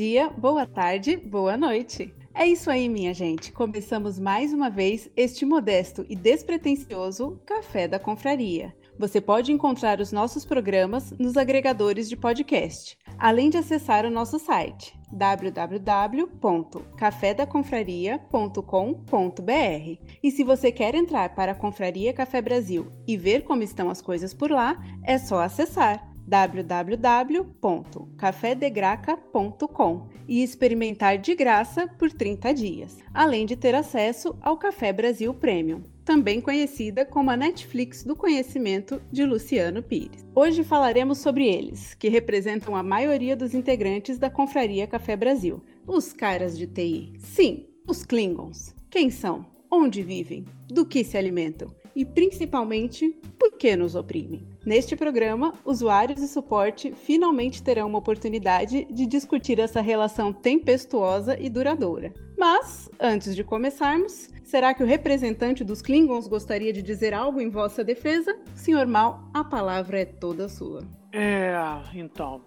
Dia, boa tarde, boa noite. É isso aí, minha gente. Começamos mais uma vez este modesto e despretensioso Café da Confraria. Você pode encontrar os nossos programas nos agregadores de podcast, além de acessar o nosso site www.cafedaconfraria.com.br. E se você quer entrar para a Confraria Café Brasil e ver como estão as coisas por lá, é só acessar www.cafedegraca.com e experimentar de graça por 30 dias, além de ter acesso ao Café Brasil Premium, também conhecida como a Netflix do conhecimento de Luciano Pires. Hoje falaremos sobre eles, que representam a maioria dos integrantes da Confraria Café Brasil, os caras de TI. Sim, os Klingons. Quem são? Onde vivem? Do que se alimentam? e, principalmente, por que nos oprimem. Neste programa, usuários e suporte finalmente terão uma oportunidade de discutir essa relação tempestuosa e duradoura. Mas, antes de começarmos, será que o representante dos Klingons gostaria de dizer algo em vossa defesa? Senhor Mal, a palavra é toda sua. É, então,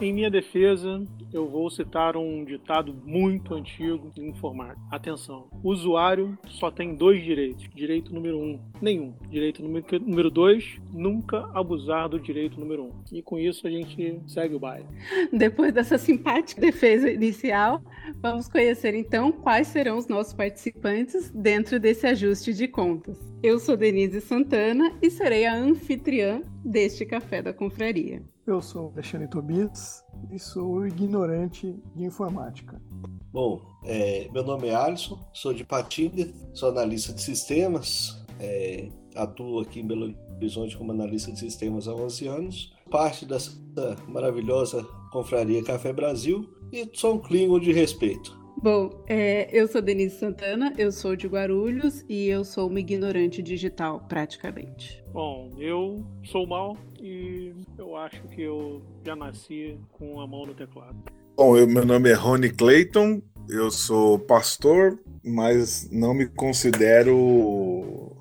em minha defesa, eu vou citar um ditado muito antigo e informar. Atenção: o usuário só tem dois direitos. Direito número um, nenhum. Direito número dois, nunca abusar do direito número um. E com isso a gente segue o baile. Depois dessa simpática defesa inicial, vamos conhecer então quais serão os nossos participantes dentro desse ajuste de contas. Eu sou Denise Santana e serei a anfitriã deste Café da Confraria. Eu sou Alexandre Tobias e sou ignorante de informática. Bom, é, meu nome é Alisson, sou de Patinga, sou analista de sistemas, é, atuo aqui em Belo Horizonte como analista de sistemas há 11 anos, parte dessa maravilhosa confraria Café Brasil e sou um Klingon de respeito. Bom, é, eu sou Denise Santana, eu sou de Guarulhos e eu sou uma ignorante digital, praticamente. Bom, eu sou mal e eu acho que eu já nasci com a mão no teclado. Bom, eu, meu nome é Rony Clayton, eu sou pastor, mas não me considero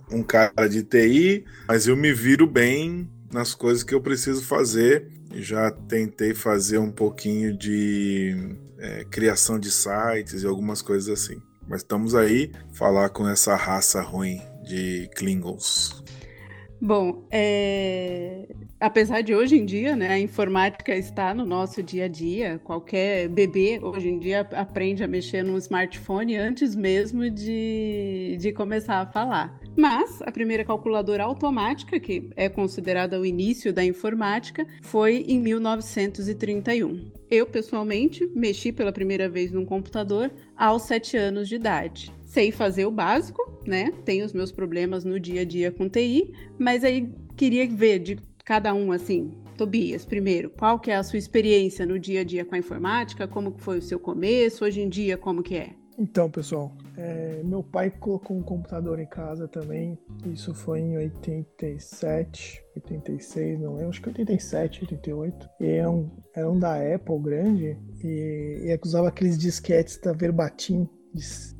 um cara de TI, mas eu me viro bem nas coisas que eu preciso fazer. Já tentei fazer um pouquinho de é, criação de sites e algumas coisas assim. Mas estamos aí falar com essa raça ruim de Klingons. Bom, é... apesar de hoje em dia, né, a informática está no nosso dia a dia. Qualquer bebê hoje em dia aprende a mexer no smartphone antes mesmo de, de começar a falar. Mas a primeira calculadora automática, que é considerada o início da informática, foi em 1931. Eu, pessoalmente, mexi pela primeira vez num computador aos sete anos de idade sei fazer o básico, né? Tenho os meus problemas no dia a dia com TI, mas aí queria ver de cada um assim. Tobias, primeiro, qual que é a sua experiência no dia a dia com a informática? Como foi o seu começo? Hoje em dia, como que é? Então, pessoal, é, meu pai colocou um computador em casa também. Isso foi em 87, 86, não lembro, acho que 87, 88. E era um, era um da Apple grande e, e usava aqueles disquetes da Verbatim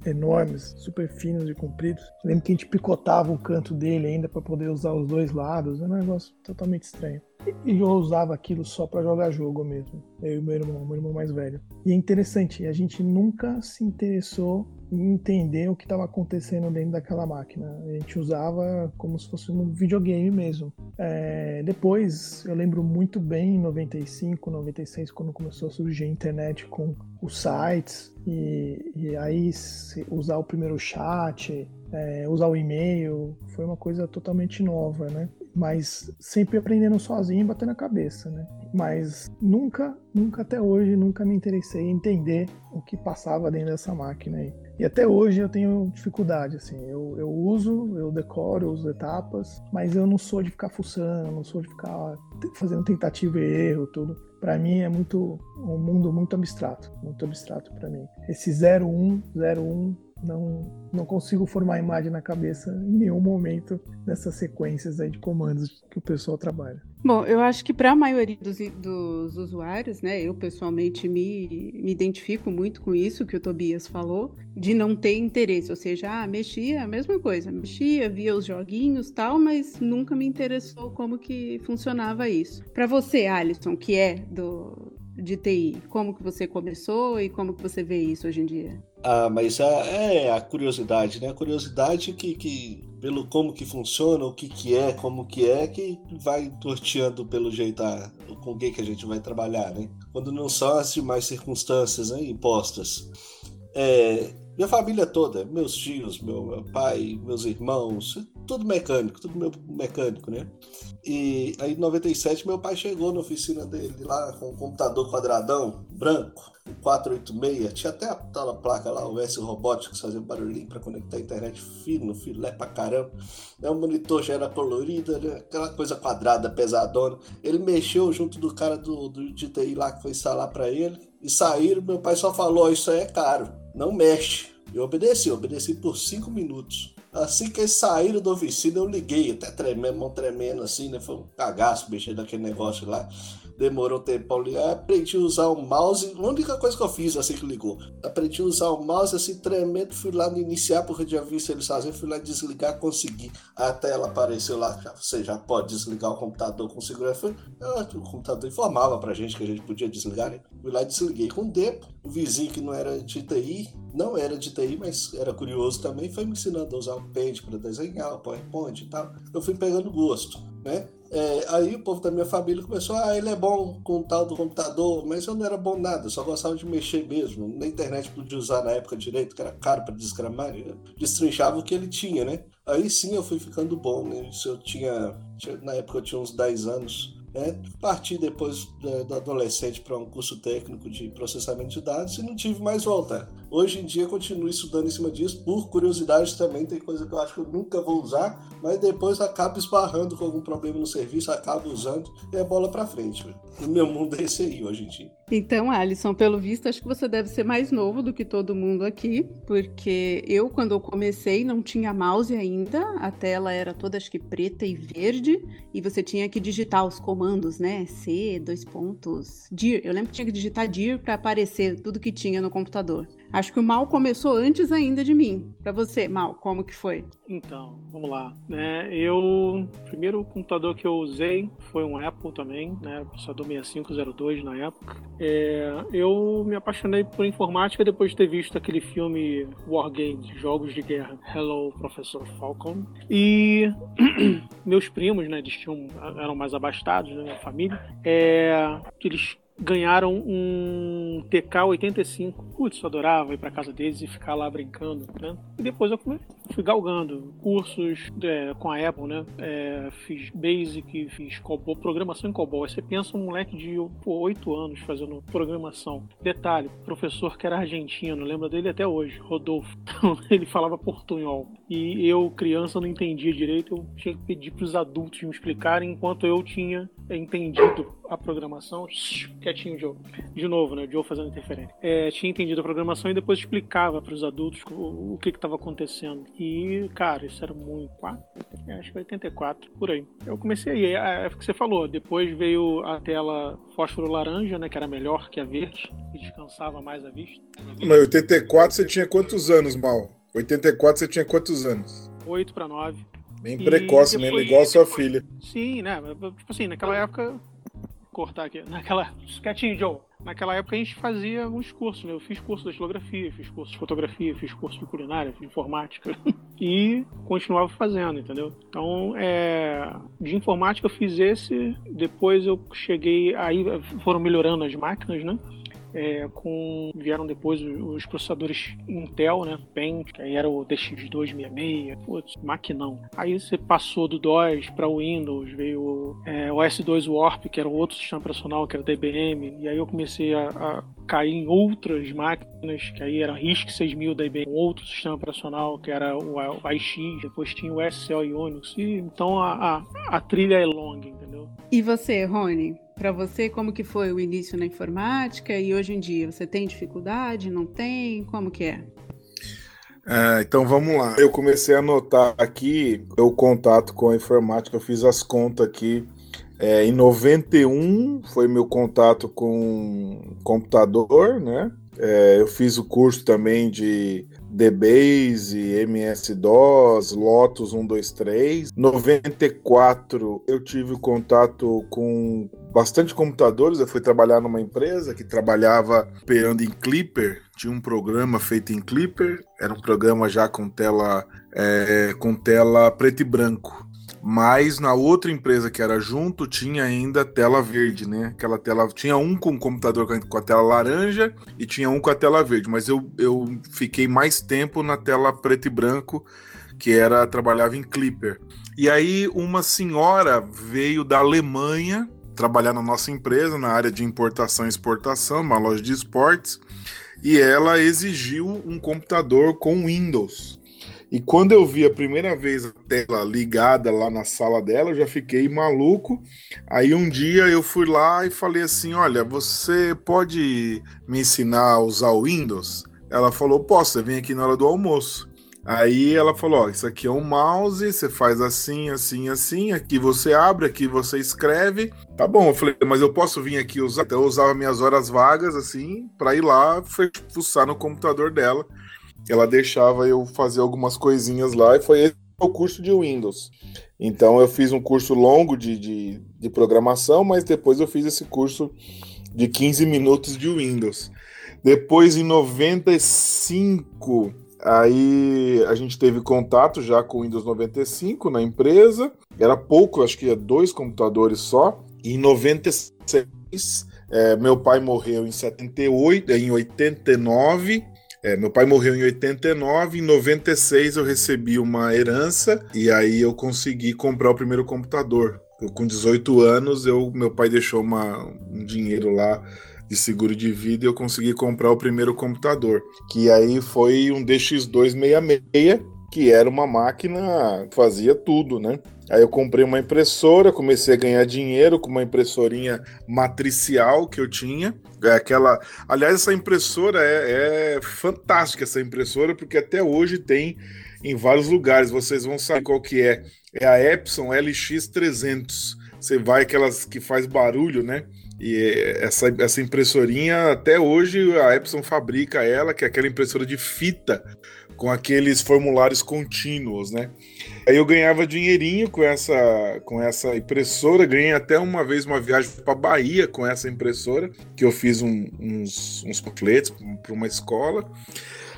enormes, super finos e compridos. lembro que a gente picotava o canto dele ainda para poder usar os dois lados, era um negócio totalmente estranho. E eu usava aquilo só para jogar jogo mesmo, eu e meu irmão, meu irmão mais velho. E é interessante, a gente nunca se interessou em entender o que estava acontecendo dentro daquela máquina. A gente usava como se fosse um videogame mesmo. É, depois, eu lembro muito bem em 95, 96, quando começou a surgir a internet com os sites, e, e aí usar o primeiro chat, é, usar o e-mail, foi uma coisa totalmente nova, né? Mas sempre aprendendo sozinho e batendo a cabeça, né? Mas nunca, nunca até hoje, nunca me interessei em entender o que passava dentro dessa máquina aí. E até hoje eu tenho dificuldade, assim. Eu, eu uso, eu decoro, eu uso etapas, mas eu não sou de ficar fuçando, não sou de ficar fazendo tentativa e erro, tudo. Para mim é muito um mundo muito abstrato, muito abstrato para mim. Esse 01, 01 não, não consigo formar imagem na cabeça em nenhum momento dessas sequências aí de comandos que o pessoal trabalha. Bom, eu acho que para a maioria dos, dos, usuários, né, eu pessoalmente me, me identifico muito com isso que o Tobias falou, de não ter interesse, ou seja, ah, mexia a mesma coisa, mexia, via os joguinhos tal, mas nunca me interessou como que funcionava isso. Para você, Alisson, que é do, de TI? Como que você começou e como que você vê isso hoje em dia? Ah, mas a, é a curiosidade, né? A curiosidade que, que pelo como que funciona, o que que é, como que é, que vai torteando pelo jeito a, com quem que a gente vai trabalhar, né? Quando não são as demais circunstâncias né, impostas. É, minha família toda, meus tios, meu, pai, meus irmãos, tudo mecânico, tudo meu mecânico, né? E aí em 97 meu pai chegou na oficina dele lá com um computador quadradão, branco, 486, tinha até a placa lá, o S Robotics, fazendo barulhinho para conectar a internet fino, filé pra caramba. O monitor já era colorido, né? aquela coisa quadrada, pesadona. Ele mexeu junto do cara do, do de TI lá que foi instalar para ele e saíram. Meu pai só falou: Isso aí é caro, não mexe. Eu obedeci, eu obedeci por cinco minutos. Assim que eles saíram da oficina, eu liguei, até tremendo, mão tremendo assim, né? Foi um cagaço mexer naquele negócio lá demorou tempo ligar. Aprendi a usar o mouse. A única coisa que eu fiz assim que ligou. Aprendi a usar o mouse assim, tremendo. Fui lá no iniciar, porque eu já vi eles fazendo. Fui lá desligar, consegui. A tela apareceu lá. Você já pode desligar o computador com segurança. Foi, ah, o computador informava pra gente que a gente podia desligar, né? Fui lá e desliguei. Com o tempo, o vizinho que não era de TI, não era de TI, mas era curioso também, foi me ensinando a usar o Paint para desenhar, o PowerPoint e tal. Eu fui pegando gosto, né? É, aí o povo da minha família começou, ah, ele é bom com o tal do computador, mas eu não era bom nada, só gostava de mexer mesmo. Na internet podia usar na época direito, que era caro para desgramar, destrinchava o que ele tinha, né? Aí sim eu fui ficando bom, né? Isso eu tinha, na época eu tinha uns 10 anos. É, parti depois do adolescente para um curso técnico de processamento de dados e não tive mais volta. Hoje em dia continuo estudando em cima disso, por curiosidade também, tem coisa que eu acho que eu nunca vou usar, mas depois acabo esbarrando com algum problema no serviço, acabo usando e é bola para frente. O meu mundo é esse aí hoje em dia. Então, Alisson, pelo visto, acho que você deve ser mais novo do que todo mundo aqui, porque eu, quando eu comecei, não tinha mouse ainda, a tela era toda, acho que preta e verde, e você tinha que digitar os comandos, né? C, dois pontos, dir. Eu lembro que tinha que digitar dir para aparecer tudo que tinha no computador. Acho que o mal começou antes ainda de mim. Para você, mal, como que foi? Então, vamos lá. Né? Eu, o primeiro computador que eu usei foi um Apple também, né? Processador 6502 na época. É, eu me apaixonei por informática depois de ter visto aquele filme War Games, Jogos de Guerra, Hello Professor Falcon. E meus primos, né? Eles tinham, eram mais abastados, né? Minha família. É, eles ganharam um TK-85. Putz, eu adorava ir para casa deles e ficar lá brincando, né? E depois eu fui galgando cursos é, com a Apple, né? É, fiz Basic, fiz COBOL, programação em COBOL. Aí você pensa um moleque de 8 anos fazendo programação. Detalhe, professor que era argentino, lembra dele até hoje, Rodolfo. Então, ele falava portunhol. E eu, criança, não entendia direito, eu tinha que pedir para os adultos me explicarem enquanto eu tinha entendido a programação. Quietinho, Joe. De novo, né? Joe fazendo interferência. É, tinha entendido a programação e depois explicava para os adultos o, o que estava acontecendo. E, cara, isso era muito. É, acho que 84, por aí. Eu comecei aí, é, é o que você falou. Depois veio a tela fósforo laranja, né? Que era melhor que a verde, e descansava mais a vista. Mas 84 você tinha quantos anos, Mal? 84 você tinha quantos anos? 8 para 9. Bem precoce depois... mesmo, igual a sua filha. Sim, né? Tipo assim, naquela época. Cortar aqui. Naquela. Quietinho, Joe. Naquela época a gente fazia alguns cursos, né? Eu fiz curso de estilografia, fiz curso de fotografia, fiz curso de culinária, de informática. e continuava fazendo, entendeu? Então, é... de informática eu fiz esse, depois eu cheguei. Aí foram melhorando as máquinas, né? É, com vieram depois os processadores Intel, né, que aí era o DX266, putz, maquinão. Aí você passou do DOS para o Windows, veio é, o S2 Warp, que era outro sistema operacional, que era DBM, e aí eu comecei a, a cair em outras máquinas, que aí era RISC 6000 da IBM, outro sistema operacional, que era o, o AIX, depois tinha o SCL e Unix, e então a, a, a trilha é longa, entendeu? E você, Rony? Para você, como que foi o início na informática e hoje em dia? Você tem dificuldade? Não tem? Como que é? É, então vamos lá. Eu comecei a anotar aqui o contato com a informática, eu fiz as contas aqui. É, em 91 foi meu contato com computador, né? É, eu fiz o curso também de DBase, MS-DOS, Lotus 123. 94 eu tive contato com bastante computadores. Eu fui trabalhar numa empresa que trabalhava operando em Clipper. Tinha um programa feito em Clipper. Era um programa já com tela é, com tela preto e branco. Mas na outra empresa que era junto tinha ainda tela verde, né? Aquela tela. Tinha um com o computador com a tela laranja e tinha um com a tela verde. Mas eu, eu fiquei mais tempo na tela preto e branco, que era trabalhava em Clipper. E aí uma senhora veio da Alemanha trabalhar na nossa empresa na área de importação e exportação, uma loja de esportes, e ela exigiu um computador com Windows. E quando eu vi a primeira vez a tela ligada lá na sala dela, eu já fiquei maluco. Aí um dia eu fui lá e falei assim: Olha, você pode me ensinar a usar o Windows? Ela falou: Posso, você vem aqui na hora do almoço. Aí ela falou: isso aqui é um mouse, você faz assim, assim, assim. Aqui você abre, aqui você escreve. Tá bom, eu falei, mas eu posso vir aqui usar. Então eu usava minhas horas vagas, assim, para ir lá fuçar no computador dela ela deixava eu fazer algumas coisinhas lá e foi esse o curso de Windows. Então eu fiz um curso longo de, de, de, programação, mas depois eu fiz esse curso de 15 minutos de Windows. Depois, em 95, aí a gente teve contato já com o Windows 95 na empresa. Era pouco, acho que ia dois computadores só. Em 96, é, meu pai morreu em 78, em 89 é, meu pai morreu em 89, em 96 eu recebi uma herança e aí eu consegui comprar o primeiro computador. Eu, com 18 anos, eu, meu pai deixou uma, um dinheiro lá de seguro de vida e eu consegui comprar o primeiro computador, que aí foi um DX266, que era uma máquina que fazia tudo, né? Aí eu comprei uma impressora, comecei a ganhar dinheiro com uma impressorinha matricial que eu tinha. É aquela. Aliás, essa impressora é, é fantástica, essa impressora, porque até hoje tem em vários lugares. Vocês vão saber qual que é. É a Epson LX300. Você vai aquelas que faz barulho, né? E essa, essa impressorinha, até hoje, a Epson fabrica ela, que é aquela impressora de fita com aqueles formulários contínuos, né? Aí eu ganhava dinheirinho com essa, com essa impressora, ganhei até uma vez uma viagem para Bahia com essa impressora, que eu fiz um, uns, uns panfletos para uma escola.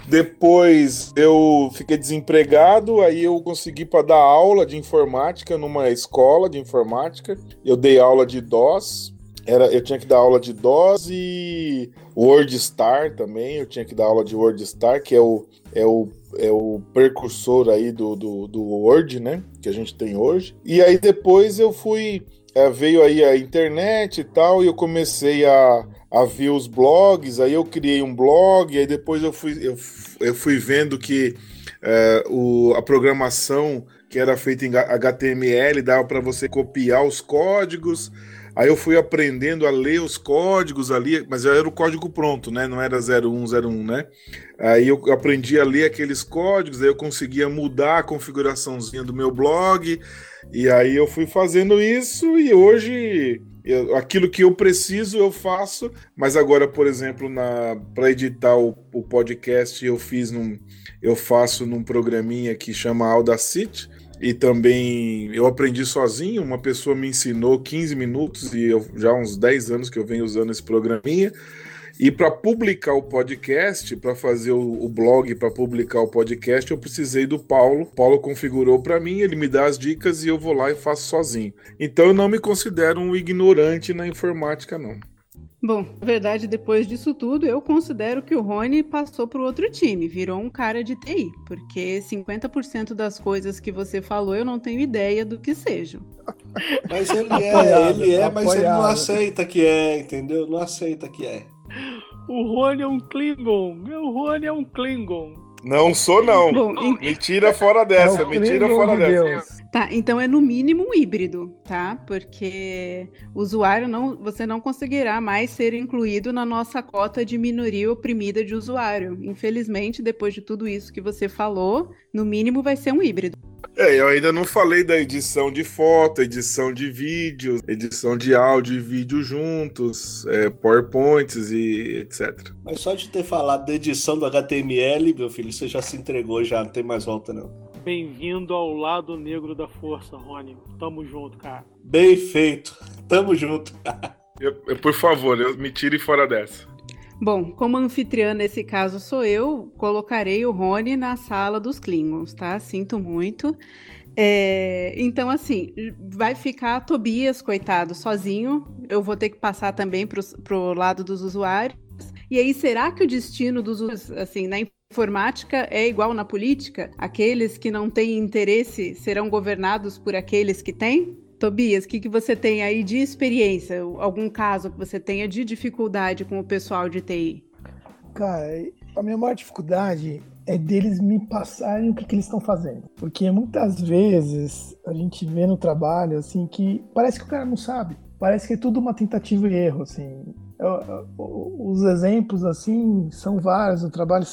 Depois eu fiquei desempregado, aí eu consegui para dar aula de informática numa escola de informática. Eu dei aula de DOS, era, eu tinha que dar aula de DOS e WordStar também. Eu tinha que dar aula de WordStar, que é o, é o, é o precursor aí do, do, do Word, né? Que a gente tem hoje. E aí depois eu fui. É, veio aí a internet e tal, e eu comecei a, a ver os blogs. Aí eu criei um blog, aí depois eu fui, eu, eu fui vendo que é, o, a programação que era feita em HTML dava para você copiar os códigos. Aí eu fui aprendendo a ler os códigos ali, mas era o código pronto, né? Não era 0101, né? Aí eu aprendi a ler aqueles códigos, aí eu conseguia mudar a configuraçãozinha do meu blog, e aí eu fui fazendo isso, e hoje eu, aquilo que eu preciso eu faço, mas agora, por exemplo, para editar o, o, podcast eu fiz num, eu faço num programinha que chama Audacity, e também eu aprendi sozinho, uma pessoa me ensinou 15 minutos e eu, já há uns 10 anos que eu venho usando esse programinha. E para publicar o podcast, para fazer o, o blog, para publicar o podcast, eu precisei do Paulo. Paulo configurou para mim, ele me dá as dicas e eu vou lá e faço sozinho. Então eu não me considero um ignorante na informática, não. Bom, na verdade, depois disso tudo, eu considero que o Rony passou para o outro time, virou um cara de TI, porque 50% das coisas que você falou eu não tenho ideia do que sejam. Mas ele é, ele é, mas ele não aceita que é, entendeu? Não aceita que é. O Rony é um Klingon, o Rony é um Klingon. Não sou, não. Bom, me tira fora dessa, me tira fora dessa. Deus. Tá, então é no mínimo um híbrido, tá? Porque o usuário não, você não conseguirá mais ser incluído na nossa cota de minoria oprimida de usuário. Infelizmente, depois de tudo isso que você falou, no mínimo vai ser um híbrido. É, eu ainda não falei da edição de foto, edição de vídeo, edição de áudio e vídeo juntos, é, PowerPoints e etc. Mas só de ter falado da edição do HTML, meu filho, você já se entregou, já não tem mais volta, não. Bem-vindo ao lado negro da força, Rony. Tamo junto, cara. Bem feito. Tamo junto. eu, eu, por favor, eu me tire fora dessa. Bom, como anfitriã nesse caso sou eu, colocarei o Rony na sala dos Klingons, tá? Sinto muito. É, então, assim, vai ficar Tobias, coitado, sozinho. Eu vou ter que passar também pro, pro lado dos usuários. E aí, será que o destino dos assim, na informática é igual na política? Aqueles que não têm interesse serão governados por aqueles que têm? Tobias, o que, que você tem aí de experiência? Algum caso que você tenha de dificuldade com o pessoal de TI? Cara, a minha maior dificuldade é deles me passarem o que, que eles estão fazendo. Porque muitas vezes a gente vê no trabalho assim que parece que o cara não sabe. Parece que é tudo uma tentativa e erro, assim os exemplos assim são vários. O trabalho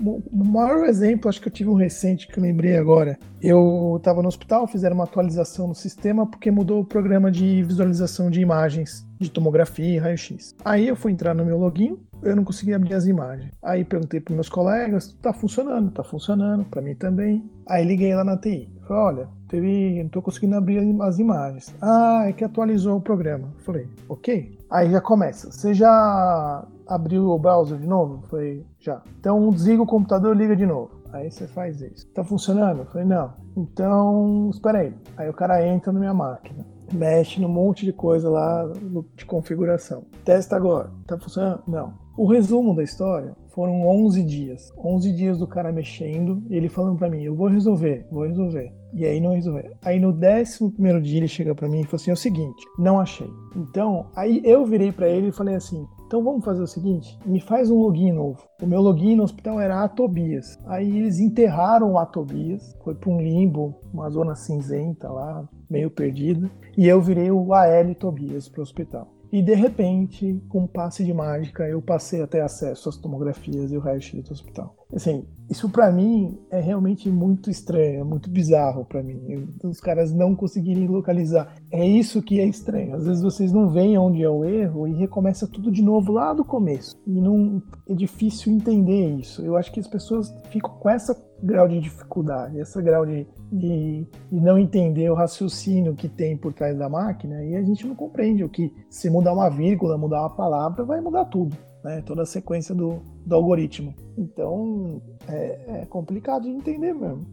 o maior exemplo, acho que eu tive um recente que eu lembrei agora. Eu estava no hospital, fizeram uma atualização no sistema porque mudou o programa de visualização de imagens de tomografia e raio-x. Aí eu fui entrar no meu login, eu não conseguia abrir as imagens. Aí perguntei para meus colegas, tá funcionando, tá funcionando, para mim também. Aí liguei lá na TI. Falei, olha, teve, não tô conseguindo abrir as imagens. Ah, é que atualizou o programa. Falei, ok. Aí já começa. Você já abriu o browser de novo? Falei, já. Então desliga o computador e liga de novo. Aí você faz isso. Tá funcionando? Falei, não. Então, espera aí. Aí o cara entra na minha máquina, mexe num monte de coisa lá de configuração. Testa agora. Tá funcionando? Não. O resumo da história foram 11 dias. 11 dias do cara mexendo ele falando para mim: Eu vou resolver, vou resolver. E aí não resolveu. Aí no décimo primeiro dia ele chega para mim e falou assim: é o seguinte, não achei. Então, aí eu virei para ele e falei assim: então vamos fazer o seguinte, me faz um login novo. O meu login no hospital era Atobias. Aí eles enterraram o Atobias, foi para um limbo, uma zona cinzenta lá, meio perdida, e eu virei o AL Tobias para o hospital. E de repente, com um passe de mágica, eu passei a ter acesso às tomografias e o raio-x do hospital. Assim, isso para mim é realmente muito estranho, é muito bizarro para mim. Os caras não conseguirem localizar. É isso que é estranho. Às vezes vocês não veem onde é o erro e recomeça tudo de novo lá do começo. E não é difícil entender isso. Eu acho que as pessoas ficam com essa grau de dificuldade, esse grau de, de, de, não entender o raciocínio que tem por trás da máquina e a gente não compreende o que se mudar uma vírgula, mudar uma palavra, vai mudar tudo, né? Toda a sequência do, do algoritmo. Então é, é complicado de entender mesmo.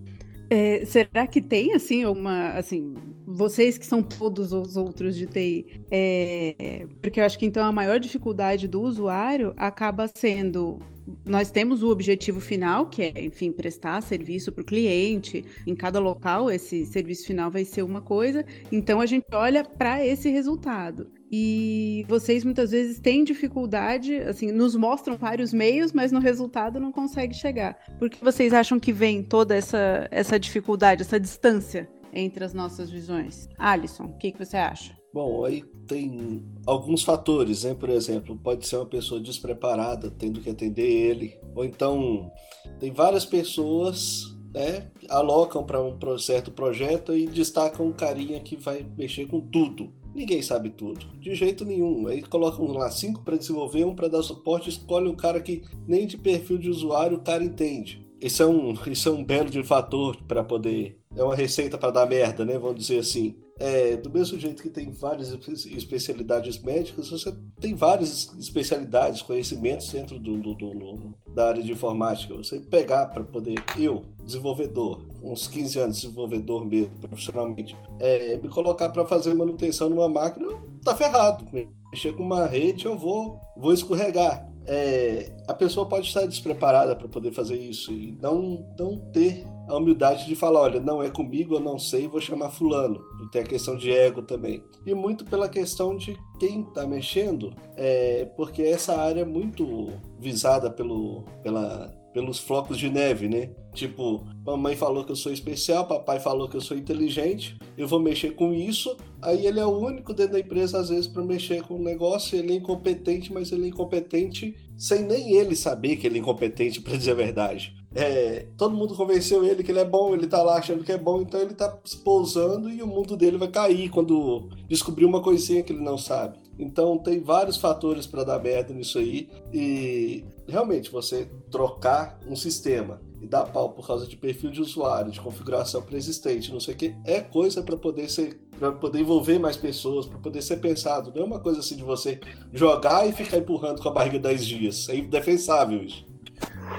É, será que tem assim uma assim vocês que são todos os outros de TI é, porque eu acho que então a maior dificuldade do usuário acaba sendo nós temos o objetivo final, que é, enfim, prestar serviço para o cliente. Em cada local, esse serviço final vai ser uma coisa. Então, a gente olha para esse resultado. E vocês muitas vezes têm dificuldade, assim, nos mostram vários meios, mas no resultado não consegue chegar. Por que vocês acham que vem toda essa, essa dificuldade, essa distância entre as nossas visões? Alisson, o que, que você acha? Bom, aí tem alguns fatores, né? Por exemplo, pode ser uma pessoa despreparada, tendo que atender ele, ou então tem várias pessoas, né? Alocam para um certo projeto e destacam um carinha que vai mexer com tudo. Ninguém sabe tudo, de jeito nenhum. Aí colocam lá cinco para desenvolver, um para dar suporte, escolhe um cara que nem de perfil de usuário o cara entende. Isso é um, isso é um belo de fator para poder. É uma receita para dar merda, né? Vamos dizer assim. É, do mesmo jeito que tem várias especialidades médicas, você tem várias especialidades, conhecimentos dentro do, do, do da área de informática. Você pegar para poder, eu, desenvolvedor, uns 15 anos desenvolvedor mesmo, profissionalmente, é, me colocar para fazer manutenção numa máquina, tá ferrado. Mexer com uma rede, eu vou, vou escorregar. É, a pessoa pode estar despreparada para poder fazer isso e não, não ter a humildade de falar, olha, não é comigo, eu não sei, vou chamar fulano. Tem a questão de ego também. E muito pela questão de quem está mexendo, é, porque essa área é muito visada pelo, pela, pelos flocos de neve, né? Tipo, mamãe falou que eu sou especial, papai falou que eu sou inteligente, eu vou mexer com isso. Aí ele é o único dentro da empresa, às vezes, para mexer com o negócio. Ele é incompetente, mas ele é incompetente sem nem ele saber que ele é incompetente, para dizer a verdade. é, todo mundo convenceu ele que ele é bom, ele tá lá achando que é bom, então ele tá se pousando e o mundo dele vai cair quando descobrir uma coisinha que ele não sabe. Então tem vários fatores para dar merda nisso aí e realmente você trocar um sistema e dar pau por causa de perfil de usuário, de configuração preexistente, não sei o que, é coisa para poder ser para poder envolver mais pessoas, para poder ser pensado. Não é uma coisa assim de você jogar e ficar empurrando com a barriga 10 dias. É indefensável isso.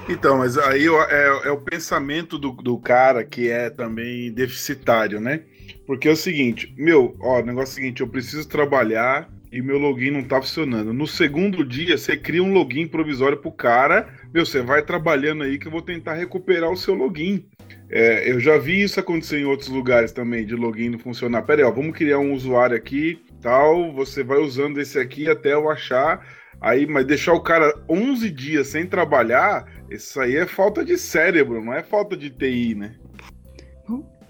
Então, mas aí é, é o pensamento do, do cara que é também deficitário, né? Porque é o seguinte, meu, ó, o negócio é o seguinte, eu preciso trabalhar e meu login não tá funcionando. No segundo dia, você cria um login provisório pro cara, meu, você vai trabalhando aí que eu vou tentar recuperar o seu login. É, eu já vi isso acontecer em outros lugares também, de login não funcionar. Pera aí, ó, vamos criar um usuário aqui, tal, você vai usando esse aqui até eu achar. Aí, mas deixar o cara 11 dias sem trabalhar, isso aí é falta de cérebro, não é falta de TI, né?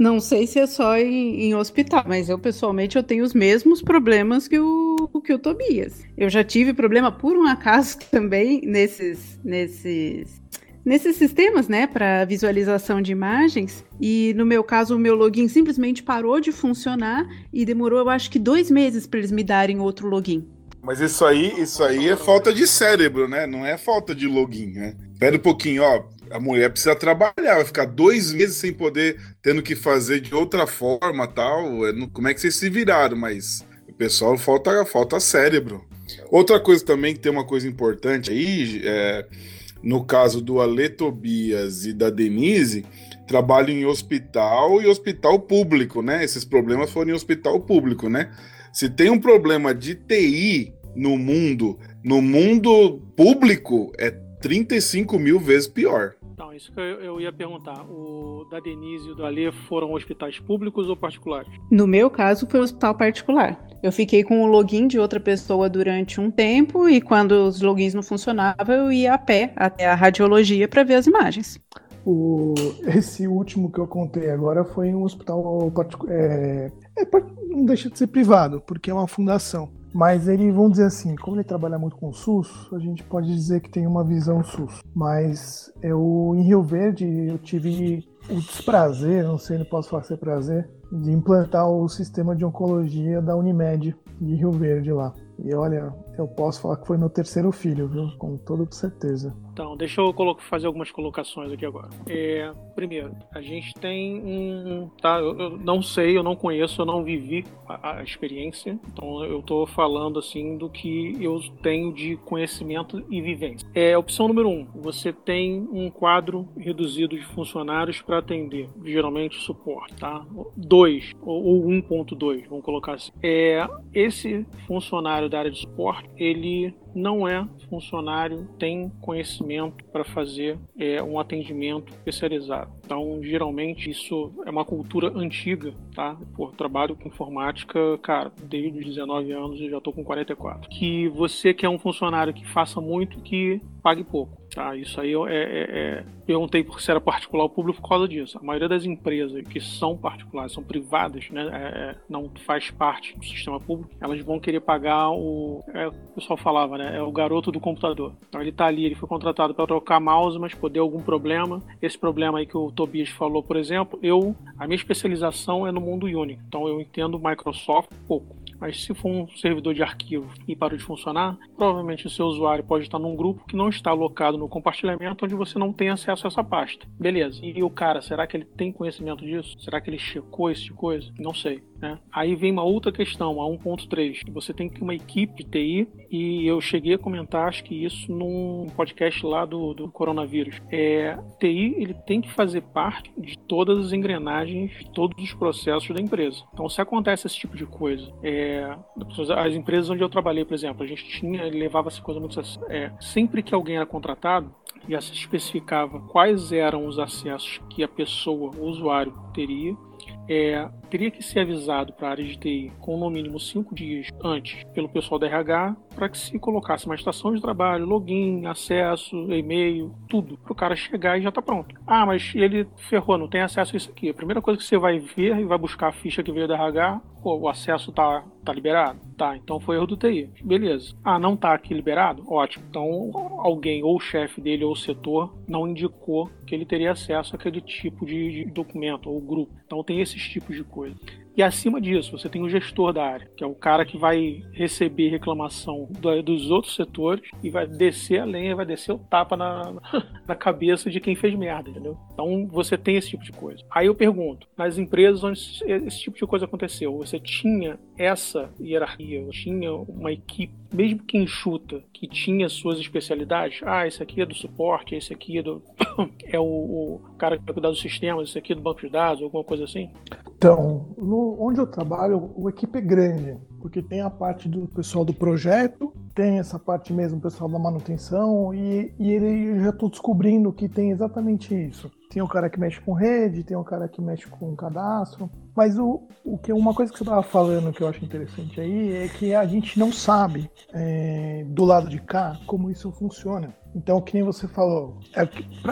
Não sei se é só em, em, hospital, mas eu pessoalmente eu tenho os mesmos problemas que o, que o Tobias. Eu já tive problema por um acaso também nesses, nesses, nesses sistemas, né, para visualização de imagens. E no meu caso, o meu login simplesmente parou de funcionar e demorou, eu acho que dois meses para eles me darem outro login. Mas isso aí, isso aí é falta de cérebro, né? Não é falta de login, né? Pera um pouquinho, ó a mulher precisa trabalhar, vai ficar dois meses sem poder, tendo que fazer de outra forma tal. É, como é que vocês se viraram? Mas o pessoal falta, falta cérebro. Outra coisa também que tem uma coisa importante aí, é, no caso do Ale Tobias e da Denise, trabalham em hospital e hospital público, né? Esses problemas foram em hospital público, né? Se tem um problema de TI no mundo, no mundo público, é 35 mil vezes pior. Então, isso que eu, eu, ia perguntar. O da Denise e o do Alê foram hospitais públicos ou particulares? No meu caso, foi um hospital particular. Eu fiquei com o login de outra pessoa durante um tempo e quando os logins não funcionavam, eu ia a pé até a radiologia para ver as imagens. O, esse último que eu contei agora foi em um hospital particular. É, é, não deixa de ser privado, porque é uma fundação. Mas ele, vamos dizer assim, como ele trabalha muito com SUS, a gente pode dizer que tem uma visão SUS. Mas eu, em Rio Verde, eu tive o desprazer, não sei, não posso fazer prazer, de implantar o sistema de oncologia da Unimed de Rio Verde lá. E olha, eu posso falar que foi meu terceiro filho, viu? Com toda certeza. Então, deixa eu fazer algumas colocações aqui agora. É, primeiro, a gente tem um. Tá, eu, eu, não sei, eu não conheço, eu não vivi a, a, experiência. Então, eu tô falando assim do que eu tenho de conhecimento e vivência. É, opção número um: você tem um quadro reduzido de funcionários para atender, geralmente suporte, tá? 2 ou, ou 1.2, vamos colocar assim. É, esse funcionário da área de suporte, ele não é funcionário, tem conhecimento para fazer é, um atendimento especializado. Então, geralmente, isso é uma cultura antiga, tá? Por trabalho com informática, cara, desde os 19 anos e já estou com 44. Que você quer um funcionário que faça muito que pague pouco. Tá, isso aí é, é, é, perguntei se era particular ou público por causa disso. A maioria das empresas que são particulares, são privadas, né, é, é não faz parte do sistema público, elas vão querer pagar o. É, o pessoal falava, né? É o garoto do computador. Então ele está ali, ele foi contratado para trocar mouse, mas pode algum problema. Esse problema aí que o Tobias falou, por exemplo, eu. A minha especialização é no mundo Unix. Então eu entendo Microsoft pouco. Mas se for um servidor de arquivo e parou de funcionar, provavelmente o seu usuário pode estar num grupo que não está alocado no compartilhamento onde você não tem acesso a essa pasta. Beleza. E o cara, será que ele tem conhecimento disso? Será que ele checou esse tipo de coisa? Não sei. Né? Aí vem uma outra questão, a 1.3. Você tem que ter uma equipe de TI, e eu cheguei a comentar, acho que isso num podcast lá do, do coronavírus. É, TI ele tem que fazer parte de todas as engrenagens, de todos os processos da empresa. Então, se acontece esse tipo de coisa, é, as empresas onde eu trabalhei, por exemplo, a gente tinha, levava essa coisa muito. É, sempre que alguém era contratado, já se especificava quais eram os acessos que a pessoa, o usuário, teria é, teria que ser avisado para a área de TI com no mínimo cinco dias antes pelo pessoal da RH para que se colocasse uma estação de trabalho, login, acesso, e-mail, tudo, para o cara chegar e já está pronto. Ah, mas ele ferrou, não tem acesso a isso aqui. A primeira coisa que você vai ver e vai buscar a ficha que veio da RH, pô, o acesso está Tá liberado? Tá, então foi erro do TI. Beleza. Ah, não tá aqui liberado? Ótimo. Então alguém, ou o chefe dele ou o setor, não indicou que ele teria acesso àquele tipo de, documento ou grupo. Então tem esses tipos de coisa. Week. E acima disso, você tem o gestor da área, que é o cara que vai receber reclamação dos outros setores e vai descer a lenha, vai descer o tapa na, na cabeça de quem fez merda, entendeu? Então você tem esse tipo de coisa. Aí eu pergunto, nas empresas onde esse tipo de coisa aconteceu, você tinha essa hierarquia, tinha uma equipe, mesmo que enxuta, que tinha suas especialidades? Ah, esse aqui é do suporte, esse aqui é, do, é o, o cara que vai cuidar dos sistemas, esse aqui é do banco de dados, alguma coisa assim? Então, no, onde eu trabalho, o equipe é grande, porque tem a parte do pessoal do projeto, tem essa parte mesmo, pessoal da manutenção, e, e ele já estou descobrindo que tem exatamente isso. Tem o cara que mexe com rede, tem o cara que mexe com cadastro. Mas o, o que uma coisa que você estava falando que eu acho interessante aí é que a gente não sabe é, do lado de cá como isso funciona. Então, que nem você falou, é,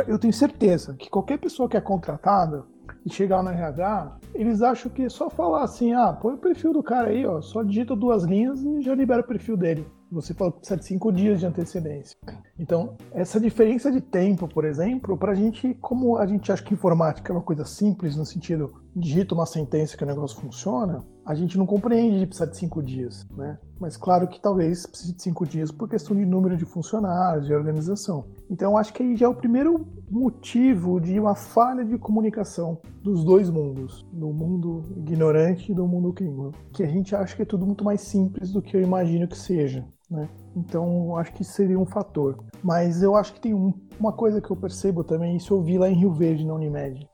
eu tenho certeza que qualquer pessoa que é contratada e chegar no RH, eles acham que é só falar assim, ah, põe o perfil do cara aí, ó, só digita duas linhas e já libera o perfil dele. Você falou que precisa de cinco dias de antecedência. Então, essa diferença de tempo, por exemplo, para a gente, como a gente acha que informática é uma coisa simples, no sentido, digita uma sentença que o negócio funciona, a gente não compreende de precisar de cinco dias, né? Mas claro que talvez precise de cinco dias por questão de número de funcionários e organização. Então, acho que aí já é o primeiro motivo de uma falha de comunicação dos dois mundos, do mundo ignorante e do mundo clínico, que a gente acha que é tudo muito mais simples do que eu imagino que seja. Né? Então, acho que seria um fator. Mas eu acho que tem um, uma coisa que eu percebo também, isso eu vi lá em Rio Verde, na Unimed.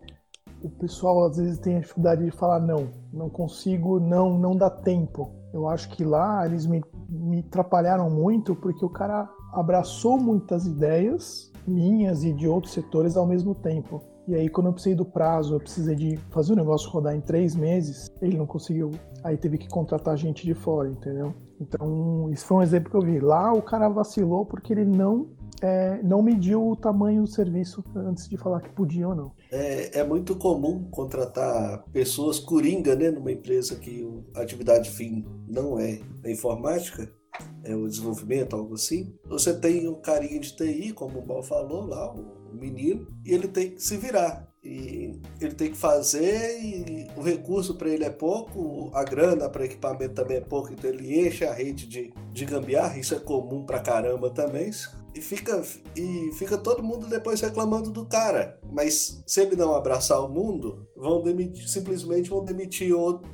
O pessoal às vezes tem a dificuldade de falar não, não consigo, não, não dá tempo. Eu acho que lá eles me, me atrapalharam muito porque o cara abraçou muitas ideias minhas e de outros setores ao mesmo tempo. E aí, quando eu precisei do prazo, eu precisei de fazer o negócio rodar em três meses, ele não conseguiu. Aí teve que contratar gente de fora, entendeu? Então, isso foi um exemplo que eu vi. Lá o cara vacilou porque ele não é, não mediu o tamanho do serviço antes de falar que podia ou não. É, é, muito comum contratar pessoas coringa, né, numa empresa que a atividade fim não é a informática, é o desenvolvimento, algo assim. Você tem o carinha de TI, como o Mal falou lá, o menino, e ele tem que se virar. E ele tem que fazer e o recurso para ele é pouco, a grana para equipamento também é pouco, então ele enche a rede de, de gambiarra, isso é comum pra caramba também. E fica, e fica todo mundo depois reclamando do cara. Mas se ele não abraçar o mundo, vão demitir, simplesmente vão demitir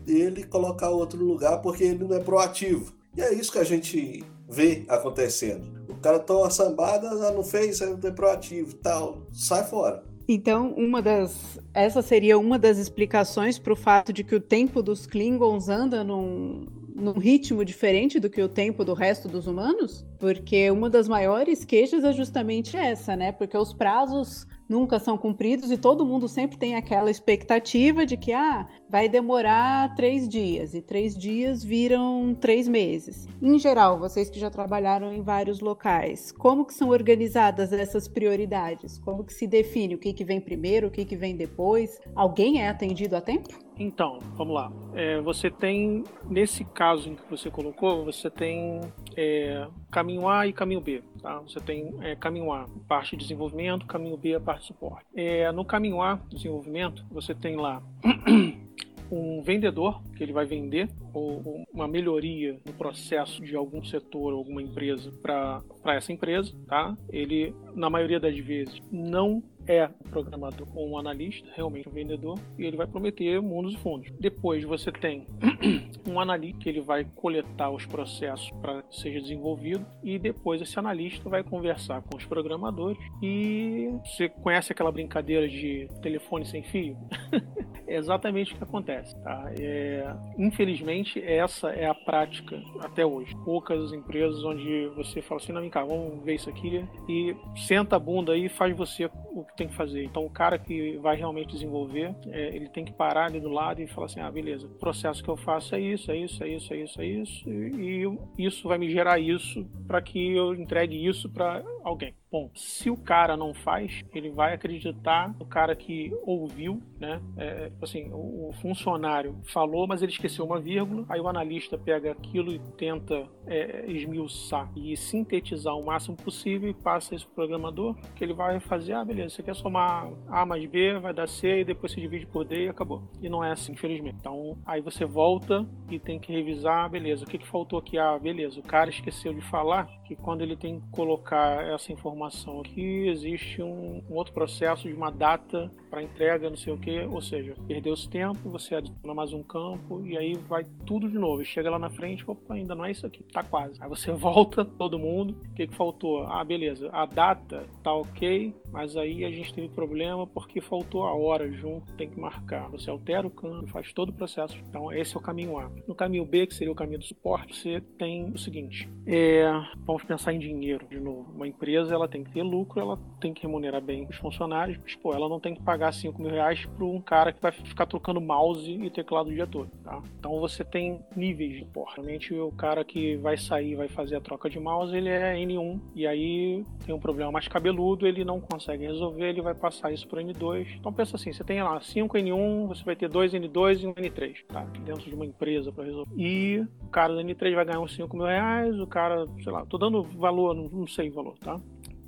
ele e colocar outro lugar porque ele não é proativo. E é isso que a gente vê acontecendo. O cara toma sambada, não fez, não é proativo tal, sai fora. Então, uma das. Essa seria uma das explicações para o fato de que o tempo dos Klingons anda num, num ritmo diferente do que o tempo do resto dos humanos? Porque uma das maiores queixas é justamente essa, né? Porque os prazos nunca são cumpridos e todo mundo sempre tem aquela expectativa de que ah, vai demorar três dias e três dias viram três meses. Em geral, vocês que já trabalharam em vários locais, como que são organizadas essas prioridades? Como que se define o que, que vem primeiro, o que, que vem depois? Alguém é atendido a tempo? Então, vamos lá. É, você tem, nesse caso em que você colocou, você tem é, caminho A e caminho B. Tá? Você tem é, caminho A, parte de desenvolvimento, caminho B, a parte de suporte. É, no caminho A, desenvolvimento, você tem lá um vendedor que ele vai vender ou uma melhoria no processo de algum setor, alguma empresa para essa empresa, tá? Ele na maioria das vezes não é um programador ou um analista, realmente um vendedor, e ele vai prometer mundos e fundos. Depois você tem um analista que ele vai coletar os processos para que seja desenvolvido e depois esse analista vai conversar com os programadores e você conhece aquela brincadeira de telefone sem fio? é exatamente o que acontece, tá? É, infelizmente essa é a prática até hoje. Poucas empresas onde você fala assim, não, vem cá, vamos ver isso aqui e senta a bunda aí e faz você o que tem que fazer. Então, o cara que vai realmente desenvolver, é, ele tem que parar ali do lado e falar assim: ah, beleza, o processo que eu faço é isso, é isso, é isso, é isso, é isso, e, e isso vai me gerar isso para que eu entregue isso para alguém. Bom, se o cara não faz, ele vai acreditar no cara que ouviu, né? É, assim, o funcionário falou, mas ele esqueceu uma vírgula. Aí o analista pega aquilo e tenta é, esmiuçar e sintetizar o máximo possível e passa isso pro programador, que ele vai fazer, ah, beleza, você quer somar A mais B, vai dar C e depois se divide por D e acabou. E não é assim, infelizmente. Então, aí você volta e tem que revisar, beleza, o que, que faltou aqui? Ah, beleza, o cara esqueceu de falar que quando ele tem que colocar essa informação aqui, existe um, um outro processo de uma data para entrega, não sei o que, ou seja, perdeu-se tempo, você adiciona mais um campo e aí vai tudo de novo. Chega lá na frente, opa, ainda não é isso aqui, tá quase. Aí você volta, todo mundo, o que, que faltou? Ah, beleza, a data tá ok, mas aí a gente teve problema porque faltou a hora junto, tem que marcar. Você altera o campo, faz todo o processo. Então, esse é o caminho A. No caminho B, que seria o caminho do suporte, você tem o seguinte: é, vamos pensar em dinheiro de novo. Uma empresa ela tem que ter lucro, ela tem que remunerar bem os funcionários, mas pô, ela não tem que pagar 5 mil reais para um cara que vai ficar trocando mouse e teclado o dia todo. Tá? Então você tem níveis de porra. Realmente o cara que vai sair vai fazer a troca de mouse, ele é N1 e aí tem um problema mais cabeludo, ele não consegue resolver, ele vai passar isso para N2. Então pensa assim, você tem lá 5 N1, você vai ter 2 N2 e um N3, tá? Dentro de uma empresa para resolver. E o cara do N3 vai ganhar uns 5 mil reais, o cara, sei lá, tô dando valor, não, não sei o valor, tá?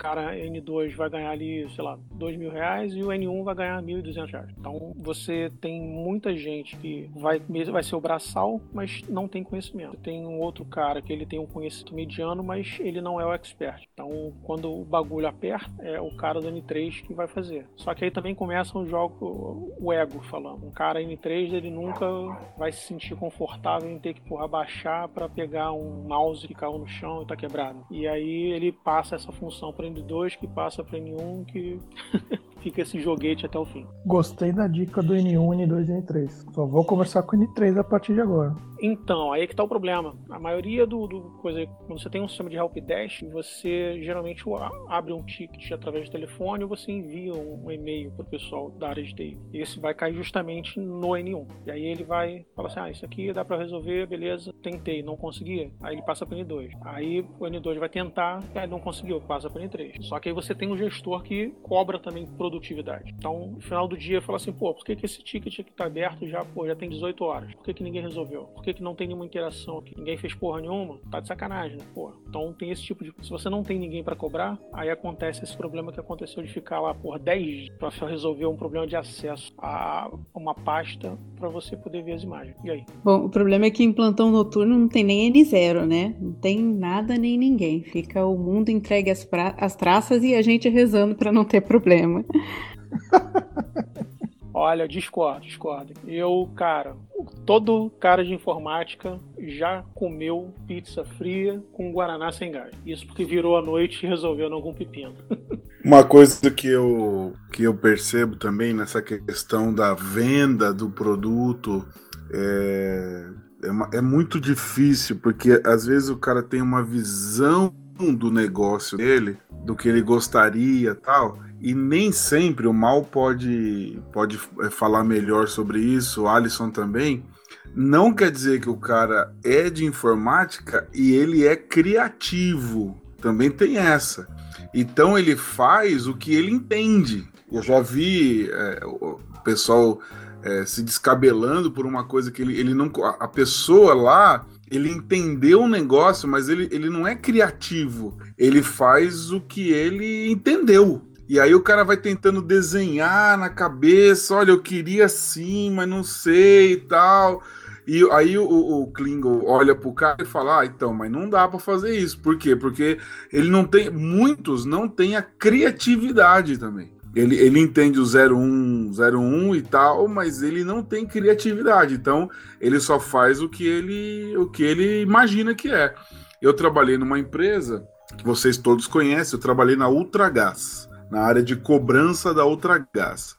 Cara N2 vai ganhar ali, sei lá, dois mil reais e o N1 vai ganhar mil e duzentos reais. Então você tem muita gente que vai, vai ser o braçal, mas não tem conhecimento. Tem um outro cara que ele tem um conhecimento mediano, mas ele não é o expert. Então quando o bagulho aperta, é o cara do N3 que vai fazer. Só que aí também começa o jogo, o ego falando. Um cara N3 ele nunca vai se sentir confortável em ter que porra, baixar para pegar um mouse que caiu no chão e tá quebrado. E aí ele passa essa função para N2 que passa para N1 que fica esse joguete até o fim. Gostei da dica do N1, N2 e N3. Só vou conversar com o N3 a partir de agora. Então, aí é que tá o problema. A maioria do, do coisa, quando você tem um sistema de helpdesk, você geralmente abre um ticket através do telefone ou você envia um e-mail pro pessoal da área de TI. E esse vai cair justamente no N1. E aí ele vai falar assim: ah, isso aqui dá para resolver, beleza, tentei, não consegui. Aí ele passa para N2. Aí o N2 vai tentar, aí não conseguiu, passa para N3. Só que aí você tem um gestor que cobra também produtividade. Então, no final do dia, fala assim: pô, por que, que esse ticket aqui tá aberto já, pô, já tem 18 horas? Por que, que ninguém resolveu? Por que que não tem nenhuma interação aqui? Ninguém fez porra nenhuma? Tá de sacanagem, né? Porra. Então tem esse tipo de. Se você não tem ninguém para cobrar, aí acontece esse problema que aconteceu de ficar lá por 10 dias pra resolver um problema de acesso a uma pasta para você poder ver as imagens. E aí? Bom, o problema é que em plantão noturno não tem nem N0, né? Não tem nada nem ninguém. Fica o mundo entregue às, pra... às traças e a gente rezando para não ter problema. Olha, discordo, discordo. Eu, cara, todo cara de informática já comeu pizza fria com guaraná sem gás. Isso porque virou a noite e resolveu algum pepino. Uma coisa que eu, que eu percebo também nessa questão da venda do produto é, é, é muito difícil, porque às vezes o cara tem uma visão do negócio dele, do que ele gostaria tal, e nem sempre o Mal pode, pode é, falar melhor sobre isso, o Alisson também. Não quer dizer que o cara é de informática e ele é criativo. Também tem essa. Então ele faz o que ele entende. Eu já vi é, o pessoal é, se descabelando por uma coisa que ele, ele não. A pessoa lá ele entendeu o negócio, mas ele, ele não é criativo. Ele faz o que ele entendeu. E aí o cara vai tentando desenhar na cabeça, olha, eu queria assim, mas não sei e tal. E aí o, o Klingon olha pro cara e fala: Ah, então, mas não dá para fazer isso. Por quê? Porque ele não tem. Muitos não têm a criatividade também. Ele, ele entende o 01, 01 e tal, mas ele não tem criatividade. Então, ele só faz o que ele, o que ele imagina que é. Eu trabalhei numa empresa que vocês todos conhecem, eu trabalhei na Ultragás na área de cobrança da Ultragás.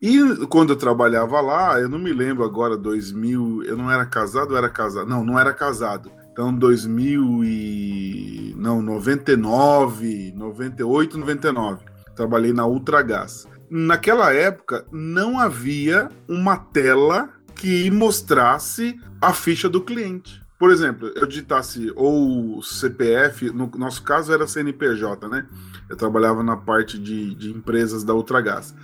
E quando eu trabalhava lá, eu não me lembro agora, 2000, eu não era casado, era casado. Não, não era casado. Então, 2000 e não, 99, 98, 99. Trabalhei na Ultragás. Naquela época não havia uma tela que mostrasse a ficha do cliente. Por exemplo, eu digitasse ou CPF, no nosso caso era CNPJ, né? Eu trabalhava na parte de, de empresas da Ultragás.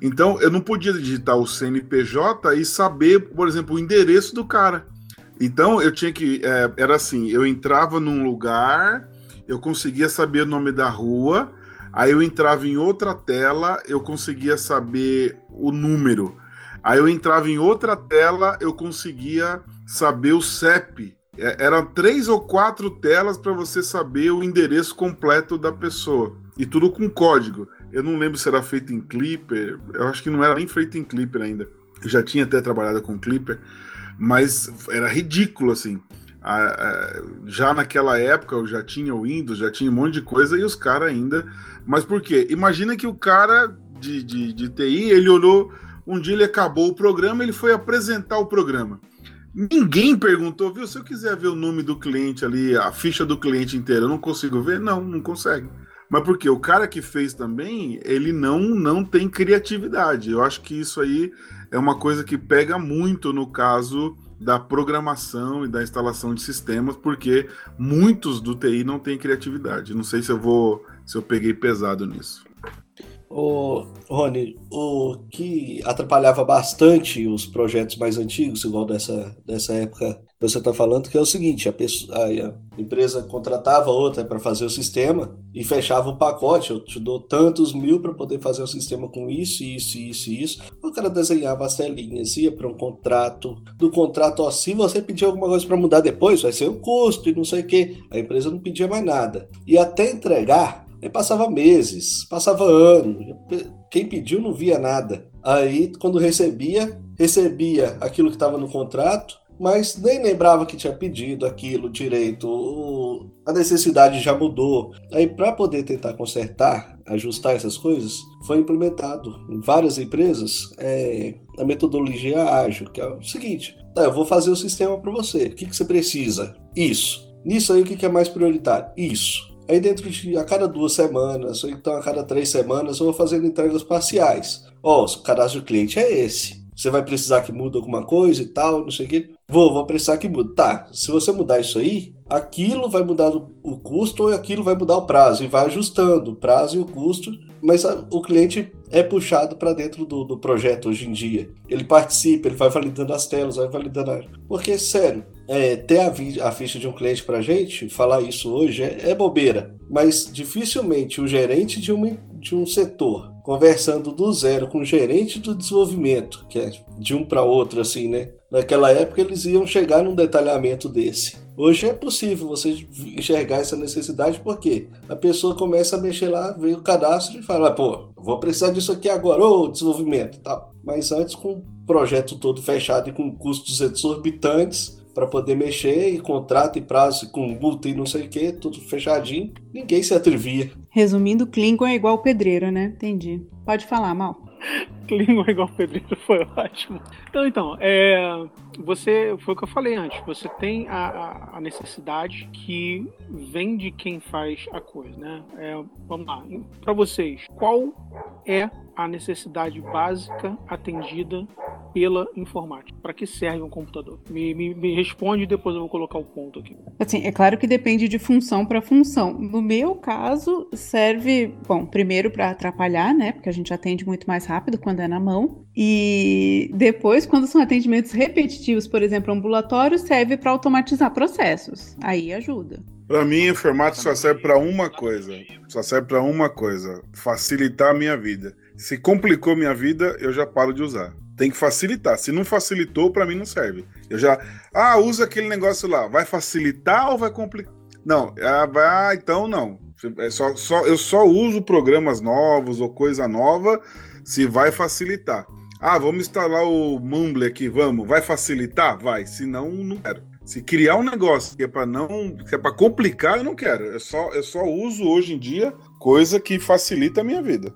Então, eu não podia digitar o CNPJ e saber, por exemplo, o endereço do cara. Então, eu tinha que. É, era assim: eu entrava num lugar, eu conseguia saber o nome da rua, aí eu entrava em outra tela, eu conseguia saber o número. Aí eu entrava em outra tela, eu conseguia saber o CEP. É, eram três ou quatro telas para você saber o endereço completo da pessoa. E tudo com código. Eu não lembro se era feito em Clipper. Eu acho que não era nem feito em Clipper ainda. Eu já tinha até trabalhado com Clipper. Mas era ridículo, assim. já naquela época eu já tinha o Windows, já tinha um monte de coisa e os caras ainda. Mas por quê? Imagina que o cara de, de, de TI, ele olhou um dia ele acabou o programa, ele foi apresentar o programa. Ninguém perguntou, viu? Se eu quiser ver o nome do cliente ali, a ficha do cliente inteira, eu não consigo ver? Não, não consegue. Mas porque o cara que fez também, ele não não tem criatividade. Eu acho que isso aí é uma coisa que pega muito no caso da programação e da instalação de sistemas, porque muitos do TI não têm criatividade. Não sei se eu vou se eu peguei pesado nisso. O Rony, o que atrapalhava bastante os projetos mais antigos, igual dessa, dessa época que você está falando, que é o seguinte: a, pessoa, a empresa contratava outra para fazer o sistema e fechava o pacote. Eu te dou tantos mil para poder fazer o sistema com isso, isso, isso isso. O cara desenhava as telinhas, ia para um contrato. Do contrato, ó, se você pedir alguma coisa para mudar depois, vai ser o custo e não sei o que. A empresa não pedia mais nada. E até entregar Passava meses, passava anos. Quem pediu não via nada. Aí, quando recebia, recebia aquilo que estava no contrato, mas nem lembrava que tinha pedido aquilo direito. A necessidade já mudou. Aí, para poder tentar consertar, ajustar essas coisas, foi implementado em várias empresas é, a metodologia ágil, que é o seguinte: tá, eu vou fazer o sistema para você. O que, que você precisa? Isso. Nisso aí, o que, que é mais prioritário? Isso. Aí dentro de a cada duas semanas, ou então a cada três semanas, eu vou fazendo entregas parciais. Ó, oh, o cadastro do cliente é esse. Você vai precisar que mude alguma coisa e tal, não sei o quê. Vou, vou precisar que mude. Tá, se você mudar isso aí, aquilo vai mudar o custo ou aquilo vai mudar o prazo. E vai ajustando o prazo e o custo. Mas a, o cliente é puxado para dentro do, do projeto hoje em dia. Ele participa, ele vai validando as telas, vai validando. A... Porque, sério, é, ter a, a, ficha de um cliente para gente, falar isso hoje é, é, bobeira. Mas dificilmente o gerente de, uma, de um setor conversando do zero com o gerente do desenvolvimento, que é de um para outro, assim, né? Naquela época eles iam chegar num detalhamento desse. Hoje é possível você enxergar essa necessidade porque a pessoa começa a mexer lá, vê o cadastro e fala, pô, vou precisar disso aqui agora, ou desenvolvimento tal. Mas antes, com o projeto todo fechado e com custos exorbitantes, para poder mexer e contrato e prazo com multa e não sei o que, tudo fechadinho, ninguém se atrevia. Resumindo, Klingon é igual pedreiro, né? Entendi. Pode falar, Mal. Klingon é igual pedreiro, foi ótimo. Então, então, é, você foi o que eu falei antes. Você tem a, a necessidade que vem de quem faz a coisa, né? É, vamos lá. Para vocês, qual é a necessidade básica atendida pela informática? Para que serve um computador? Me, me, me, responde e depois eu vou colocar o ponto aqui. Assim, é claro que depende de função para função. No meu caso, serve, bom, primeiro para atrapalhar, né? Porque a gente atende muito mais rápido quando é na mão. E depois, quando são atendimentos repetitivos, por exemplo, ambulatório, serve para automatizar processos. Aí ajuda. Para mim, informática só serve para uma coisa. Só serve para uma coisa: facilitar a minha vida. Se complicou minha vida, eu já paro de usar. Tem que facilitar. Se não facilitou, para mim não serve. Eu já. Ah, usa aquele negócio lá. Vai facilitar ou vai complicar? Não. Ah, então não. É só, só, eu só uso programas novos ou coisa nova se vai facilitar. Ah, vamos instalar o Mumble aqui, vamos. Vai facilitar? Vai. Se não, não quero. Se criar um negócio que é para não, que é para complicar, eu não quero. Eu só, eu só uso hoje em dia coisa que facilita a minha vida.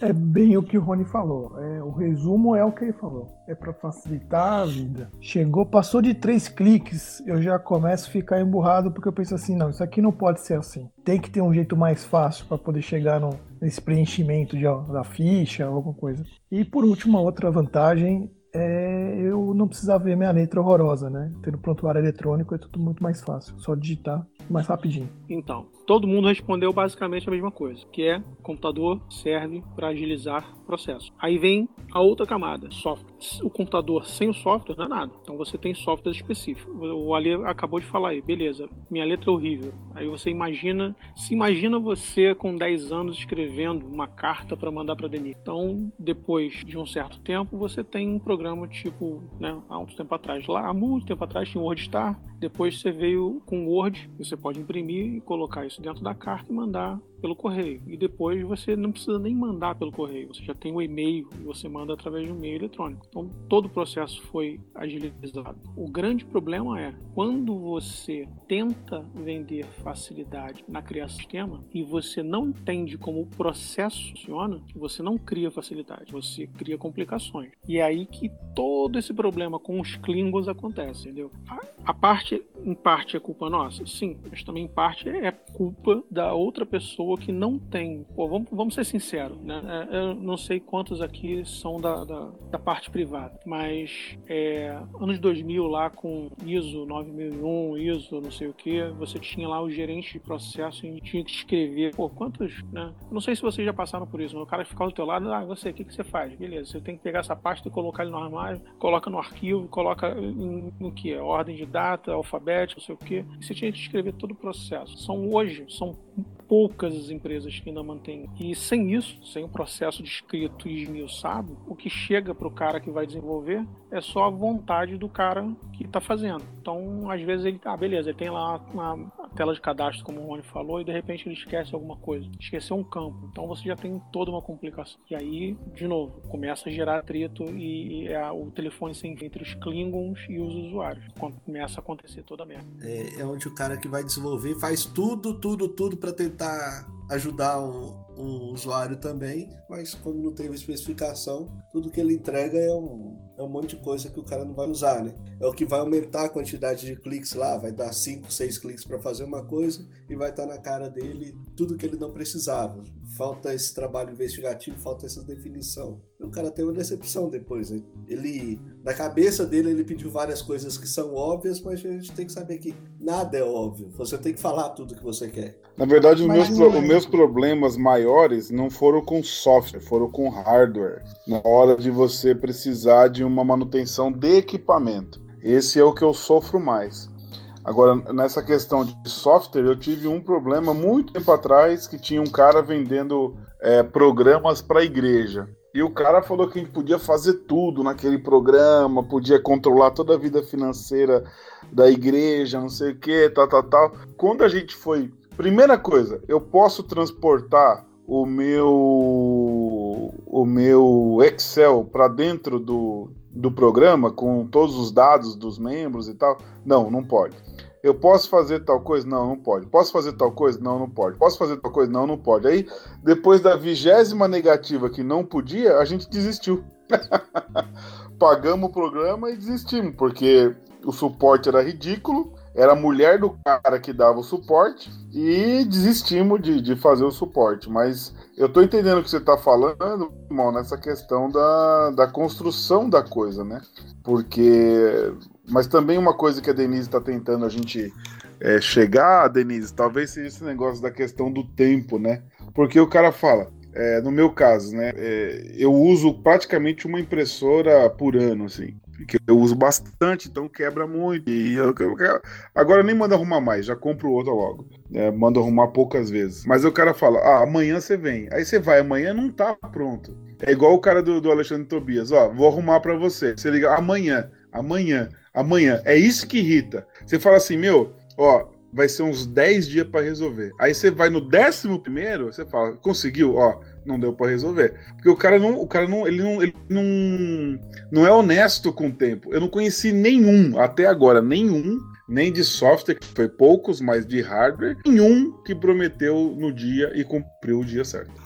É bem o que o Rony falou. É, o resumo é o que ele falou. É para facilitar a vida. Chegou, passou de três cliques, eu já começo a ficar emburrado porque eu penso assim, não, isso aqui não pode ser assim. Tem que ter um jeito mais fácil para poder chegar no, nesse preenchimento de, da ficha alguma coisa. E por último, uma outra vantagem é eu não precisava ver minha letra horrorosa, né? Tendo prontuário eletrônico é tudo muito mais fácil. Só digitar mais rapidinho. Então, todo mundo respondeu basicamente a mesma coisa, que é computador serve para agilizar o processo. Aí vem a outra camada, software. O computador sem o software não é nada. Então você tem software específico. O Ali acabou de falar aí, beleza, minha letra é horrível. Aí você imagina, se imagina você com 10 anos escrevendo uma carta para mandar para Denis. Então, depois de um certo tempo, você tem um programa tipo, né, há muito tempo atrás, lá há muito tempo atrás tinha o WordStar, depois você veio com Word, você pode imprimir e colocar isso dentro da carta e mandar pelo correio. E depois você não precisa nem mandar pelo correio, você já tem o e-mail e você manda através de um e-mail eletrônico. Então todo o processo foi agilizado. O grande problema é quando você tenta vender facilidade na criação do sistema e você não entende como o processo funciona, você não cria facilidade, você cria complicações. E é aí que todo esse problema com os Klingons acontece, entendeu? A parte, em parte, é culpa nossa? Sim, mas também em parte é culpa da outra pessoa pessoa que não tem. Pô, vamos, vamos ser sinceros, né? É, eu não sei quantos aqui são da, da, da parte privada, mas é, anos 2000 lá com ISO 9001, ISO não sei o que, você tinha lá o gerente de processo e tinha que escrever, pô, quantos, né? Não sei se vocês já passaram por isso, mas o cara ficava do teu lado, ah, você, o que, que você faz? Beleza, você tem que pegar essa pasta e colocar ele no armário, coloca no arquivo, coloca em, no que? Ordem de data, alfabético, não sei o que. Você tinha que escrever todo o processo. São hoje, são poucas as empresas que ainda mantêm. E sem isso, sem o processo de escrito e esmiuçado, o que chega para o cara que vai desenvolver é só a vontade do cara que está fazendo. Então, às vezes ele, ah, beleza, ele tem lá uma tela de cadastro, como o Rony falou, e de repente ele esquece alguma coisa, esqueceu um campo. Então você já tem toda uma complicação. E aí, de novo, começa a gerar atrito e, e é o telefone sem entre os Klingons e os usuários. Quando começa a acontecer toda a merda. É, é onde o cara que vai desenvolver faz tudo, tudo, tudo para tentar ajudar um, um usuário também, mas como não tem uma especificação, tudo que ele entrega é um, é um monte de coisa que o cara não vai usar, né? É o que vai aumentar a quantidade de cliques lá, vai dar 5, 6 cliques para fazer uma coisa e vai estar tá na cara dele tudo que ele não precisava. Falta esse trabalho investigativo, falta essa definição. E o cara tem uma decepção depois. Né? Ele, na cabeça dele, ele pediu várias coisas que são óbvias, mas a gente tem que saber que nada é óbvio. Você tem que falar tudo que você quer. Na verdade, os meus, pro, os meus problemas maiores não foram com software, foram com hardware. Na hora de você precisar de uma manutenção de equipamento. Esse é o que eu sofro mais. Agora, nessa questão de software, eu tive um problema muito tempo atrás que tinha um cara vendendo é, programas para a igreja. E o cara falou que a gente podia fazer tudo naquele programa, podia controlar toda a vida financeira da igreja, não sei o que, tal, tal, tal. Quando a gente foi. Primeira coisa, eu posso transportar o meu o meu Excel para dentro do, do programa com todos os dados dos membros e tal? Não, não pode. Eu posso fazer tal coisa? Não, não pode. Posso fazer tal coisa? Não, não pode. Posso fazer tal coisa? Não, não pode. Aí, depois da vigésima negativa que não podia, a gente desistiu. Pagamos o programa e desistimos, porque o suporte era ridículo, era a mulher do cara que dava o suporte e desistimos de, de fazer o suporte. Mas eu tô entendendo o que você tá falando, mal, nessa questão da, da construção da coisa, né? Porque mas também uma coisa que a Denise está tentando a gente é, chegar, Denise, talvez seja esse negócio da questão do tempo, né? Porque o cara fala, é, no meu caso, né? É, eu uso praticamente uma impressora por ano, assim. Porque eu uso bastante, então quebra muito. E eu, eu, eu, agora nem mando arrumar mais, já compro outra logo. É, mando arrumar poucas vezes. Mas o cara fala: ah, amanhã você vem. Aí você vai, amanhã não tá pronto. É igual o cara do, do Alexandre Tobias: ó, vou arrumar para você. Você liga amanhã, amanhã amanhã. É isso que irrita. Você fala assim, meu, ó, vai ser uns 10 dias para resolver. Aí você vai no décimo primeiro, você fala, conseguiu, ó, não deu para resolver. Porque o cara não, o cara não, ele não, ele não, não é honesto com o tempo. Eu não conheci nenhum até agora, nenhum, nem de software, que foi poucos, mas de hardware, nenhum que prometeu no dia e cumpriu o dia certo.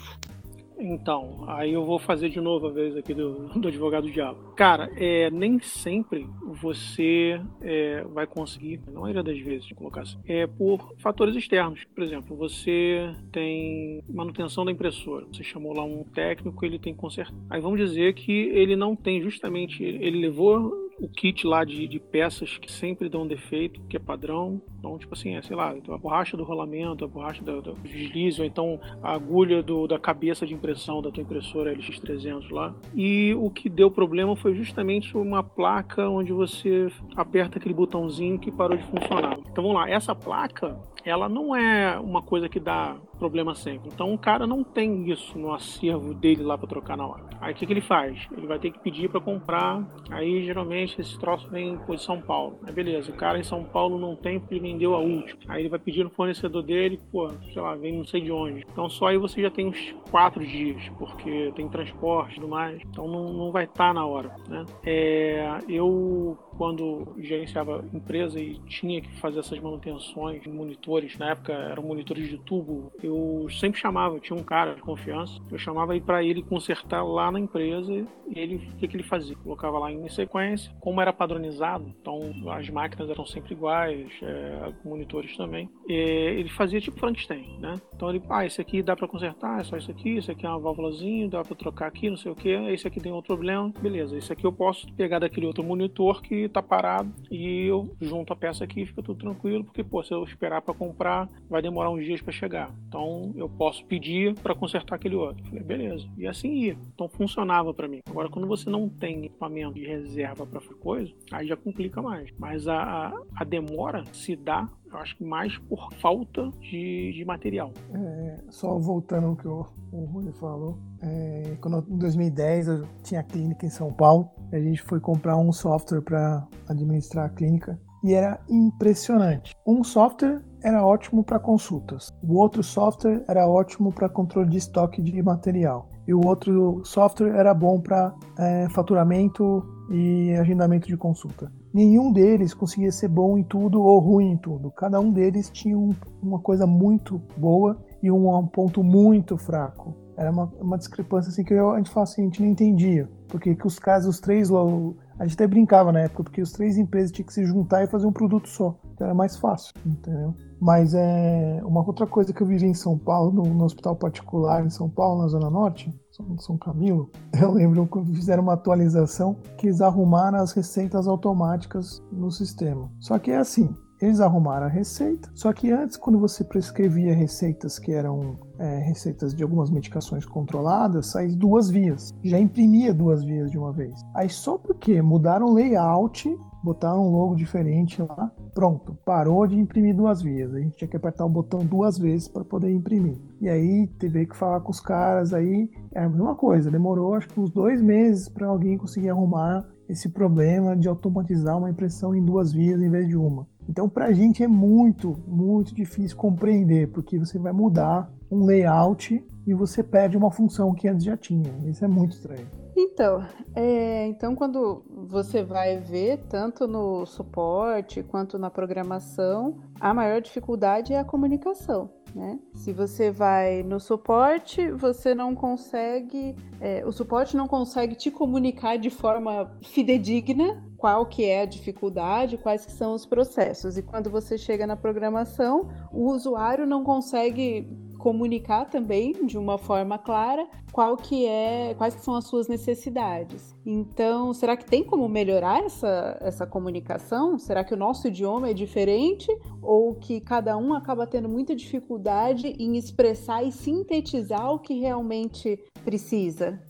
Então, aí eu vou fazer de novo a vez aqui do, do advogado do diabo. Cara, é, nem sempre você é, vai conseguir, na maioria das vezes, colocar assim, é por fatores externos. Por exemplo, você tem manutenção da impressora. Você chamou lá um técnico, ele tem que consertar. Aí vamos dizer que ele não tem justamente, ele levou o kit lá de, de, peças que sempre dão defeito, que é padrão. Então, tipo assim, é, sei lá, então a borracha do rolamento, a borracha do, do deslize, ou então a agulha do, da cabeça de impressão da tua impressora LX300 lá. E o que deu problema foi justamente uma placa onde você aperta aquele botãozinho que parou de funcionar. Então vamos lá, essa placa, ela não é uma coisa que dá problema sempre. Então o cara não tem isso no acervo dele lá para trocar na hora. Aí o que, que, ele faz? Ele vai ter que pedir para comprar. Aí geralmente esse troço vem de São Paulo. Aí beleza, o cara em São Paulo não tem porque vendeu a última. Aí ele vai pedir no fornecedor dele, pô, sei lá, vem não sei de onde. Então só aí você já tem uns quatro dias, porque tem transporte e tudo mais. Então não, não vai estar tá na hora, né? É, eu quando gerenciava empresa e tinha que fazer essas manutenções monitores, na época eram monitores de tubo, eu sempre chamava, tinha um cara de confiança, eu chamava para ele consertar lá na empresa e ele, o que, que ele fazia? Colocava lá em sequência, como era padronizado, então as máquinas eram sempre iguais, é, monitores também, ele fazia tipo Frankenstein, né? Então ele, ah, esse aqui dá para consertar, é só isso aqui, isso aqui é uma válvulazinha, dá para trocar aqui, não sei o que, esse aqui tem outro problema, beleza, esse aqui eu posso pegar daquele outro monitor que tá parado e eu junto a peça aqui e fica tudo tranquilo, porque pô, se eu esperar para comprar, vai demorar uns dias para chegar. Então eu posso pedir para consertar aquele outro. Falei, beleza. E assim ia. Então funcionava para mim. Agora quando você não tem equipamento de reserva para coisa, aí já complica mais. Mas a, a, a demora se dá eu acho que mais por falta de, de material. É, só voltando ao que o, o Rui falou, é, quando, em 2010 eu tinha clínica em São Paulo, a gente foi comprar um software para administrar a clínica e era impressionante. Um software era ótimo para consultas, o outro software era ótimo para controle de estoque de material e o outro software era bom para é, faturamento e agendamento de consulta nenhum deles conseguia ser bom em tudo ou ruim em tudo. Cada um deles tinha um, uma coisa muito boa e um, um ponto muito fraco. Era uma, uma discrepância assim que eu, a gente fala assim, a gente não entendia. Porque que os casos, os três, a gente até brincava na época, porque os três empresas tinham que se juntar e fazer um produto só. Então era mais fácil, entendeu? Mas é uma outra coisa que eu vivi em São Paulo, no, no hospital particular em São Paulo, na Zona Norte, são Camilo, eu lembro que fizeram uma atualização que eles arrumaram as receitas automáticas no sistema. Só que é assim, eles arrumaram a receita, só que antes, quando você prescrevia receitas que eram é, receitas de algumas medicações controladas, saía duas vias. Já imprimia duas vias de uma vez. Aí só porque mudaram o layout botaram um logo diferente lá, pronto, parou de imprimir duas vias. A gente tinha que apertar o botão duas vezes para poder imprimir. E aí teve que falar com os caras aí, é a mesma coisa, demorou acho que uns dois meses para alguém conseguir arrumar esse problema de automatizar uma impressão em duas vias em vez de uma. Então, para a gente é muito, muito difícil compreender, porque você vai mudar um layout e você perde uma função que antes já tinha. Isso é muito estranho. Então, é, então quando você vai ver, tanto no suporte quanto na programação, a maior dificuldade é a comunicação. Né? Se você vai no suporte, você não consegue, é, o suporte não consegue te comunicar de forma fidedigna qual que é a dificuldade, quais que são os processos. E quando você chega na programação, o usuário não consegue comunicar também de uma forma clara qual que é, quais que são as suas necessidades. Então, será que tem como melhorar essa, essa comunicação? Será que o nosso idioma é diferente ou que cada um acaba tendo muita dificuldade em expressar e sintetizar o que realmente precisa?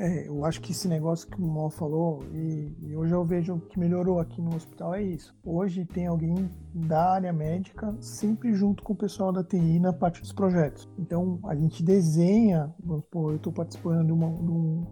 É, eu acho que esse negócio que o Mal falou, e, e, hoje eu vejo que melhorou aqui no hospital, é isso. Hoje tem alguém da área médica sempre junto com o pessoal da TI na parte dos projetos. Então a gente desenha, vamos supor, eu estou participando de uma,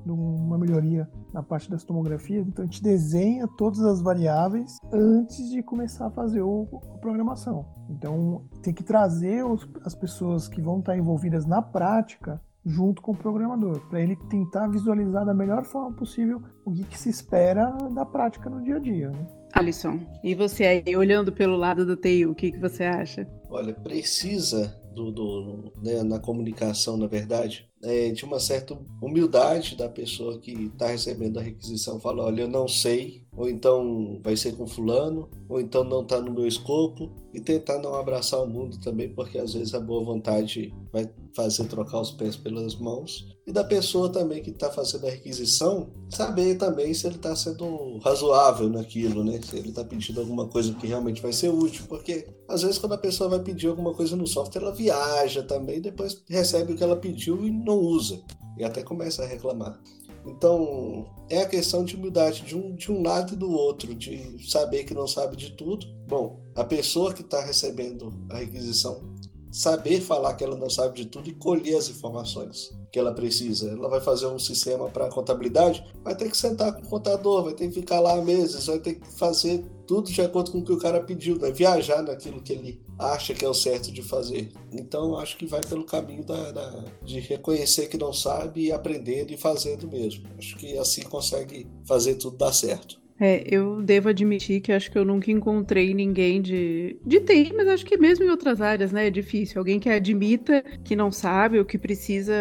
de uma melhoria na parte das tomografias, então a gente desenha todas as variáveis antes de começar a fazer o, a programação. Então tem que trazer os, as pessoas que vão estar envolvidas na prática junto com o programador, para ele tentar visualizar da melhor forma possível o que, que se espera da prática no dia a dia. Né? Alisson, e você aí, olhando pelo lado do TI, o que, que você acha? Olha, precisa do, do né, na comunicação, na verdade, é, de uma certa humildade da pessoa que está recebendo a requisição. Fala, olha, eu não sei, ou então vai ser com fulano, ou então não está no meu escopo, e tentar não abraçar o mundo também, porque às vezes a boa vontade vai fazer trocar os pés pelas mãos. E da pessoa também que está fazendo a requisição, saber também se ele está sendo razoável naquilo, né? Se ele está pedindo alguma coisa que realmente vai ser útil, porque às vezes quando a pessoa vai pedir alguma coisa no software, ela viaja também, depois recebe o que ela pediu e não usa, e até começa a reclamar. Então, é a questão de humildade de um, de um lado e do outro, de saber que não sabe de tudo. Bom, a pessoa que está recebendo a requisição, saber falar que ela não sabe de tudo e colher as informações que ela precisa. Ela vai fazer um sistema para contabilidade, vai ter que sentar com o contador, vai ter que ficar lá meses, vai ter que fazer tudo de acordo com o que o cara pediu, né? viajar naquilo que ele acha que é o certo de fazer. Então acho que vai pelo caminho da, da, de reconhecer que não sabe e aprendendo e fazendo mesmo. Acho que assim consegue fazer tudo dar certo. É, eu devo admitir que acho que eu nunca encontrei ninguém de, de TI, mas acho que mesmo em outras áreas, né, é difícil. Alguém que admita que não sabe ou que precisa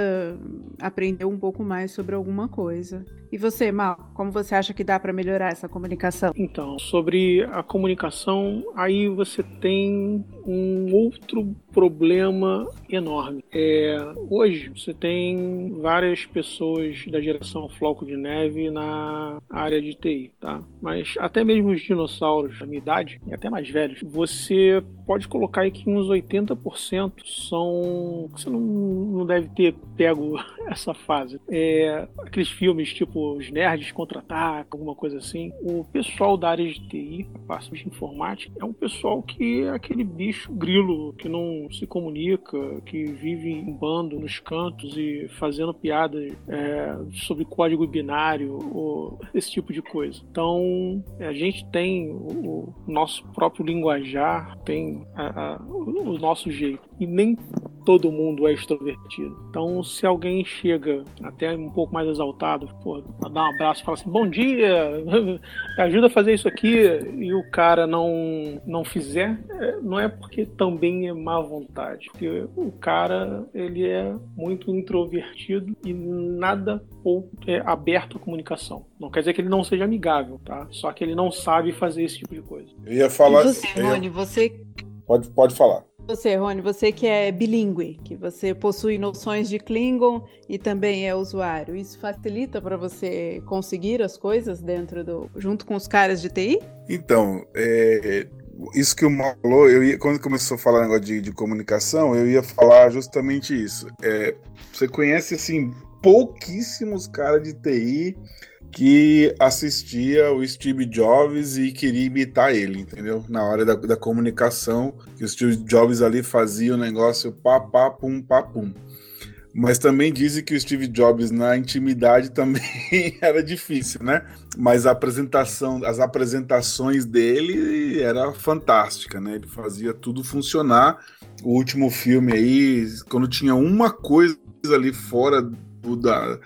aprender um pouco mais sobre alguma coisa. E você, Mal, como você acha que dá para melhorar essa comunicação? Então, sobre a comunicação, aí você tem um outro problema enorme. É, hoje você tem várias pessoas da geração Floco de Neve na área de TI, tá? Mas até mesmo os dinossauros da minha idade, e até mais velhos, você pode colocar aí que uns 80% são. Você não, não deve ter pego essa fase. É, aqueles filmes tipo Os Nerds Contra-Ataque, alguma coisa assim. O pessoal da área de TI, a parte de informática, é um pessoal que é aquele bicho grilo que não se comunica, que vive em bando nos cantos e fazendo piadas é, sobre código binário ou esse tipo de coisa. Então, a gente tem o, o nosso próprio linguajar, tem a, a, o nosso jeito. E nem todo mundo é extrovertido. Então, se alguém chega até um pouco mais exaltado, pô, dá um abraço e fala assim: bom dia, me ajuda a fazer isso aqui, e o cara não, não fizer, é, não é porque também é má vontade, porque o cara ele é muito introvertido e nada ou é aberto à comunicação. Não quer dizer que ele não seja amigável, tá? Só que ele não sabe fazer esse tipo de coisa. Eu ia falar. E você, Rony, você. Pode, pode falar. Você, Rony, você que é bilíngue, que você possui noções de Klingon e também é usuário, isso facilita para você conseguir as coisas dentro do, junto com os caras de TI? Então, é, isso que o Mal falou, eu ia, quando começou a falar negócio de, de comunicação, eu ia falar justamente isso. É, você conhece assim pouquíssimos caras de TI que assistia o Steve Jobs e queria imitar ele, entendeu? Na hora da, da comunicação, que o Steve Jobs ali fazia o negócio pá, pá, pum, pá, pum. Mas também dizem que o Steve Jobs na intimidade também era difícil, né? Mas a apresentação, as apresentações dele era fantástica, né? Ele fazia tudo funcionar. O último filme aí, quando tinha uma coisa ali fora do, da,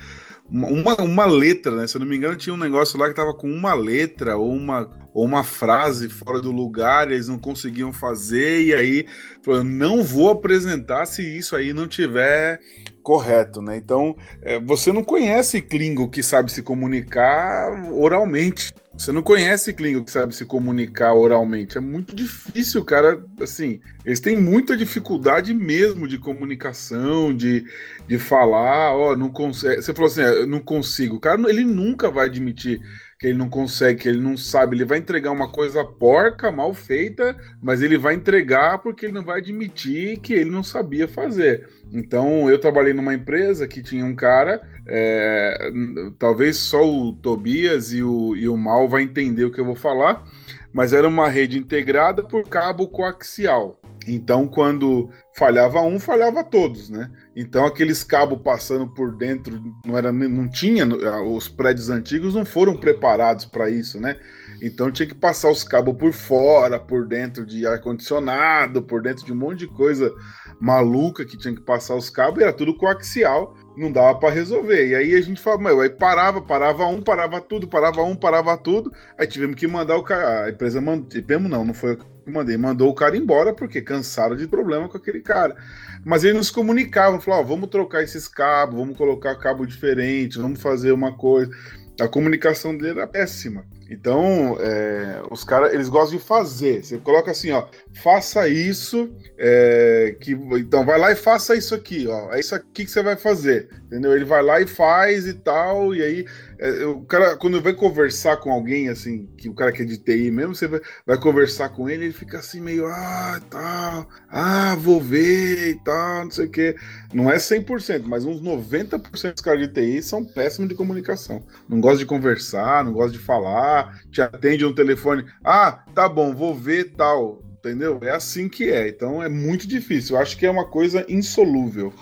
uma, uma letra, né? Se eu não me engano, tinha um negócio lá que tava com uma letra ou uma, ou uma frase fora do lugar, eles não conseguiam fazer, e aí falou, não vou apresentar se isso aí não tiver correto, né? Então, é, você não conhece Klingon que sabe se comunicar oralmente. Você não conhece Klingon que sabe se comunicar oralmente. É muito difícil, cara. Assim, eles têm muita dificuldade mesmo de comunicação, de, de falar. Ó, não consegue. Você falou assim, é, não consigo. O cara, ele nunca vai admitir que ele não consegue, que ele não sabe. Ele vai entregar uma coisa porca, mal feita, mas ele vai entregar porque ele não vai admitir que ele não sabia fazer. Então, eu trabalhei numa empresa que tinha um cara, é, talvez só o Tobias e o, e o Mal vai entender o que eu vou falar, mas era uma rede integrada por cabo coaxial. Então, quando falhava um, falhava todos, né? Então, aqueles cabos passando por dentro, não era, não tinha, os prédios antigos não foram preparados para isso, né? Então, tinha que passar os cabos por fora, por dentro de ar condicionado, por dentro de um monte de coisa maluca que tinha que passar os cabos, era tudo coaxial, não dava para resolver. E aí a gente falava, meu, aí parava, parava um, parava tudo, parava um, parava tudo. Aí tivemos que mandar o cara, a empresa mandou, não, não foi mandei, mandou o cara embora porque cansaram de problema com aquele cara. Mas eles nos comunicavam, falavam, vamos trocar esses cabos, vamos colocar cabo diferente, vamos fazer uma coisa. A comunicação dele era péssima. Então, é, os caras, eles gostam de fazer. Você coloca assim, ó, faça isso, é, que, então vai lá e faça isso aqui, ó, é isso aqui que você vai fazer, entendeu? Ele vai lá e faz e tal, e aí é, o cara, quando vai conversar com alguém, assim, que o cara que é de TI mesmo, você vai, vai conversar com ele, ele fica assim meio, ah, tal, ah, vou ver e tal, não sei o quê. Não é 100%, mas uns 90% dos caras de TI são péssimos de comunicação. Não gostam de conversar, não gostam de falar, te atende no telefone, ah, tá bom, vou ver tal, entendeu? É assim que é, então é muito difícil. Eu acho que é uma coisa insolúvel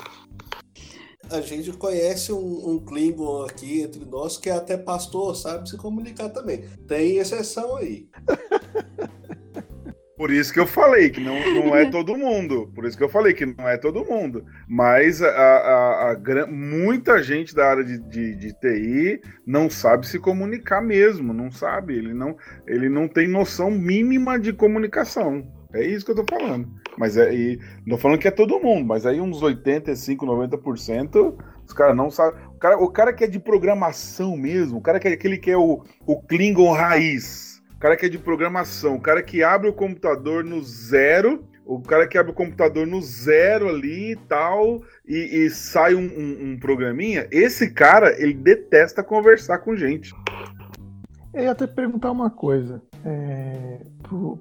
a gente conhece um, um Klingon aqui entre nós que é até pastor, sabe se comunicar também. Tem exceção aí. Por isso que eu falei que não, não é todo mundo. Por isso que eu falei que não é todo mundo. Mas a, a, a muita gente da área de, de, de, TI não sabe se comunicar mesmo. Não sabe. Ele não, ele não tem noção mínima de comunicação. É isso que eu tô falando. Mas é, e, não falando que é todo mundo, mas aí uns 85, 90%, os caras não sabem. O cara, o cara que é de programação mesmo, o cara que é aquele que é o, o Klingon raiz, o cara que é de programação, o cara que abre o computador no zero, o cara que abre o computador no zero ali e tal, e, e sai um, um, um programinha, esse cara, ele detesta conversar com gente. Eu ia até perguntar uma coisa é,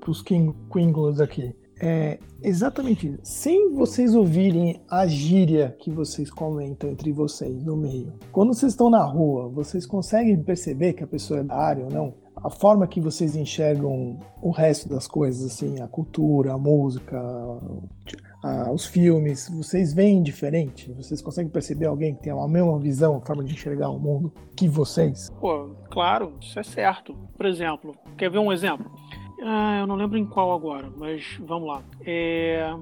para os Klingons aqui. É exatamente isso. Sem vocês ouvirem a gíria que vocês comentam entre vocês no meio, quando vocês estão na rua, vocês conseguem perceber que a pessoa é da área ou não? A forma que vocês enxergam o resto das coisas, assim, a cultura, a música, a, os filmes, vocês veem diferente? Vocês conseguem perceber alguém que tem a mesma visão, a forma de enxergar o mundo que vocês? Pô, claro, isso é certo. Por exemplo, quer ver um exemplo? Ah, eu não lembro em qual agora, mas vamos lá. É...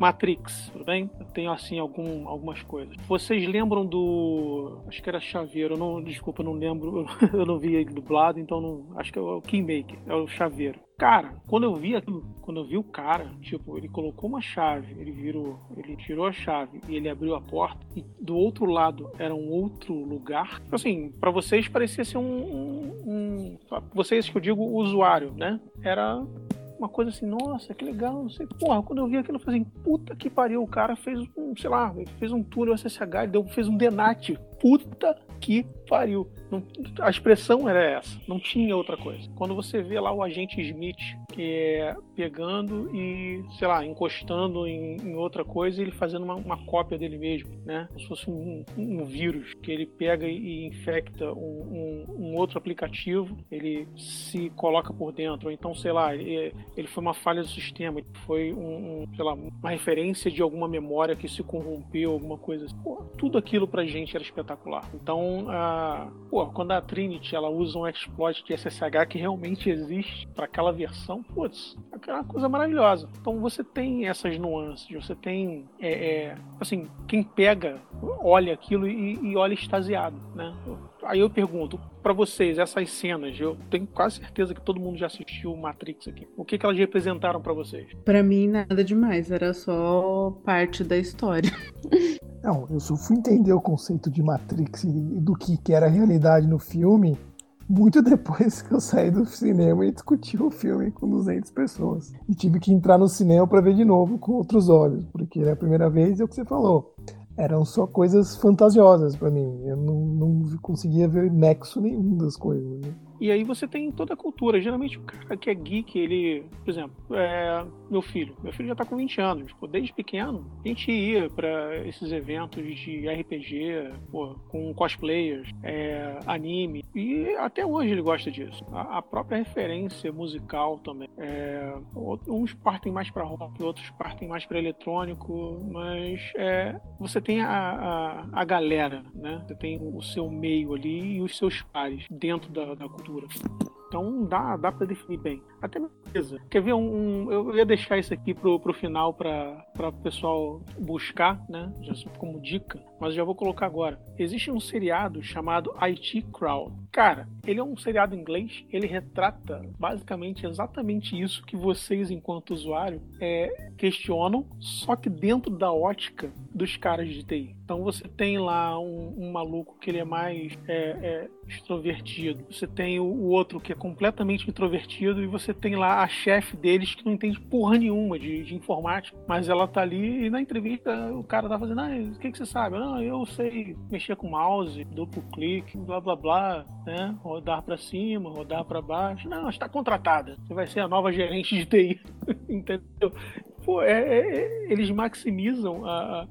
Matrix, tudo bem? Eu tenho assim algum, algumas coisas. Vocês lembram do. Acho que era Chaveiro, não, desculpa, não lembro, eu não vi ele dublado, então não. Acho que é o Kingmaker, é o Chaveiro. Cara, quando eu vi aquilo, quando eu vi o cara, tipo, ele colocou uma chave, ele virou, ele tirou a chave e ele abriu a porta, e do outro lado era um outro lugar. Assim, para vocês parecia ser um, um, um. Vocês que eu digo usuário, né? Era uma coisa assim, nossa, que legal, não sei. Porra, quando eu vi aquilo, eu falei assim, puta que pariu, o cara fez um, sei lá, fez um túnel SSH, deu, fez um Denat. Puta que pariu. Não, a expressão era essa, não tinha outra coisa. Quando você vê lá o agente Smith é, pegando e, sei lá, encostando em, em outra coisa ele fazendo uma, uma, cópia dele mesmo, né? Como se fosse um, um, vírus que ele pega e infecta um, um, outro aplicativo, ele se coloca por dentro. Ou então, sei lá, ele, ele foi uma falha do sistema, foi um, sei lá, uma referência de alguma memória que se corrompeu, alguma coisa assim. Pô, tudo aquilo pra gente era espetacular. Então, a, pô, quando a Trinity ela usa um exploit de SSH que realmente existe para aquela versão, putz, é uma coisa maravilhosa. Então você tem essas nuances, você tem, é, é, assim, quem pega, olha aquilo e, e olha extasiado, né? Aí eu pergunto, para vocês, essas cenas, eu tenho quase certeza que todo mundo já assistiu Matrix aqui. O que, que elas representaram para vocês? Para mim, nada demais, era só parte da história. Não, eu só fui entender o conceito de Matrix e do que, que era a realidade no filme muito depois que eu saí do cinema e discuti o filme com 200 pessoas. E tive que entrar no cinema para ver de novo com outros olhos, porque era a primeira vez é o que você falou. Eram só coisas fantasiosas para mim. Eu não, não conseguia ver nexo nenhum das coisas. Né? E aí você tem toda a cultura. Geralmente o cara que é geek, ele, por exemplo, é, meu filho. Meu filho já tá com 20 anos. Pô, desde pequeno, a gente ia para esses eventos de RPG, pô, com cosplayers, é, anime. E até hoje ele gosta disso. A, a própria referência musical também. É, uns partem mais para rock, outros partem mais para eletrônico, mas é, você tem a, a, a galera, né? Você tem o seu meio ali e os seus pares dentro da, da cultura cultura. Então dá, dá para definir bem. Até beleza. Quer ver um, um, Eu ia deixar isso aqui pro, pro final para o pessoal buscar, né? Já como dica, mas já vou colocar agora. Existe um seriado chamado IT Crowd. Cara, ele é um seriado inglês, ele retrata basicamente exatamente isso que vocês, enquanto usuário, é, questionam, só que dentro da ótica dos caras de TI. Então você tem lá um, um maluco que ele é mais é, é, extrovertido, você tem o, o, outro que é completamente introvertido e você tem lá a chefe deles que não entende porra nenhuma de, de, informática, mas ela tá ali e na entrevista o cara tá fazendo, ah, o que, que você sabe? Não, eu sei mexer com mouse, duplo clique, blá blá blá, né? Rodar para cima, rodar para baixo. Não, está contratada. Você vai ser a nova gerente de TI, entendeu? Pô, é, é, é, eles maximizam, a, a,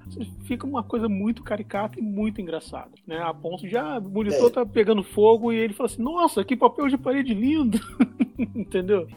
fica uma coisa muito caricata e muito engraçada, né? A ponto de, ah, o monitor é. tá pegando fogo e ele fala assim, nossa, que papel de parede lindo, entendeu?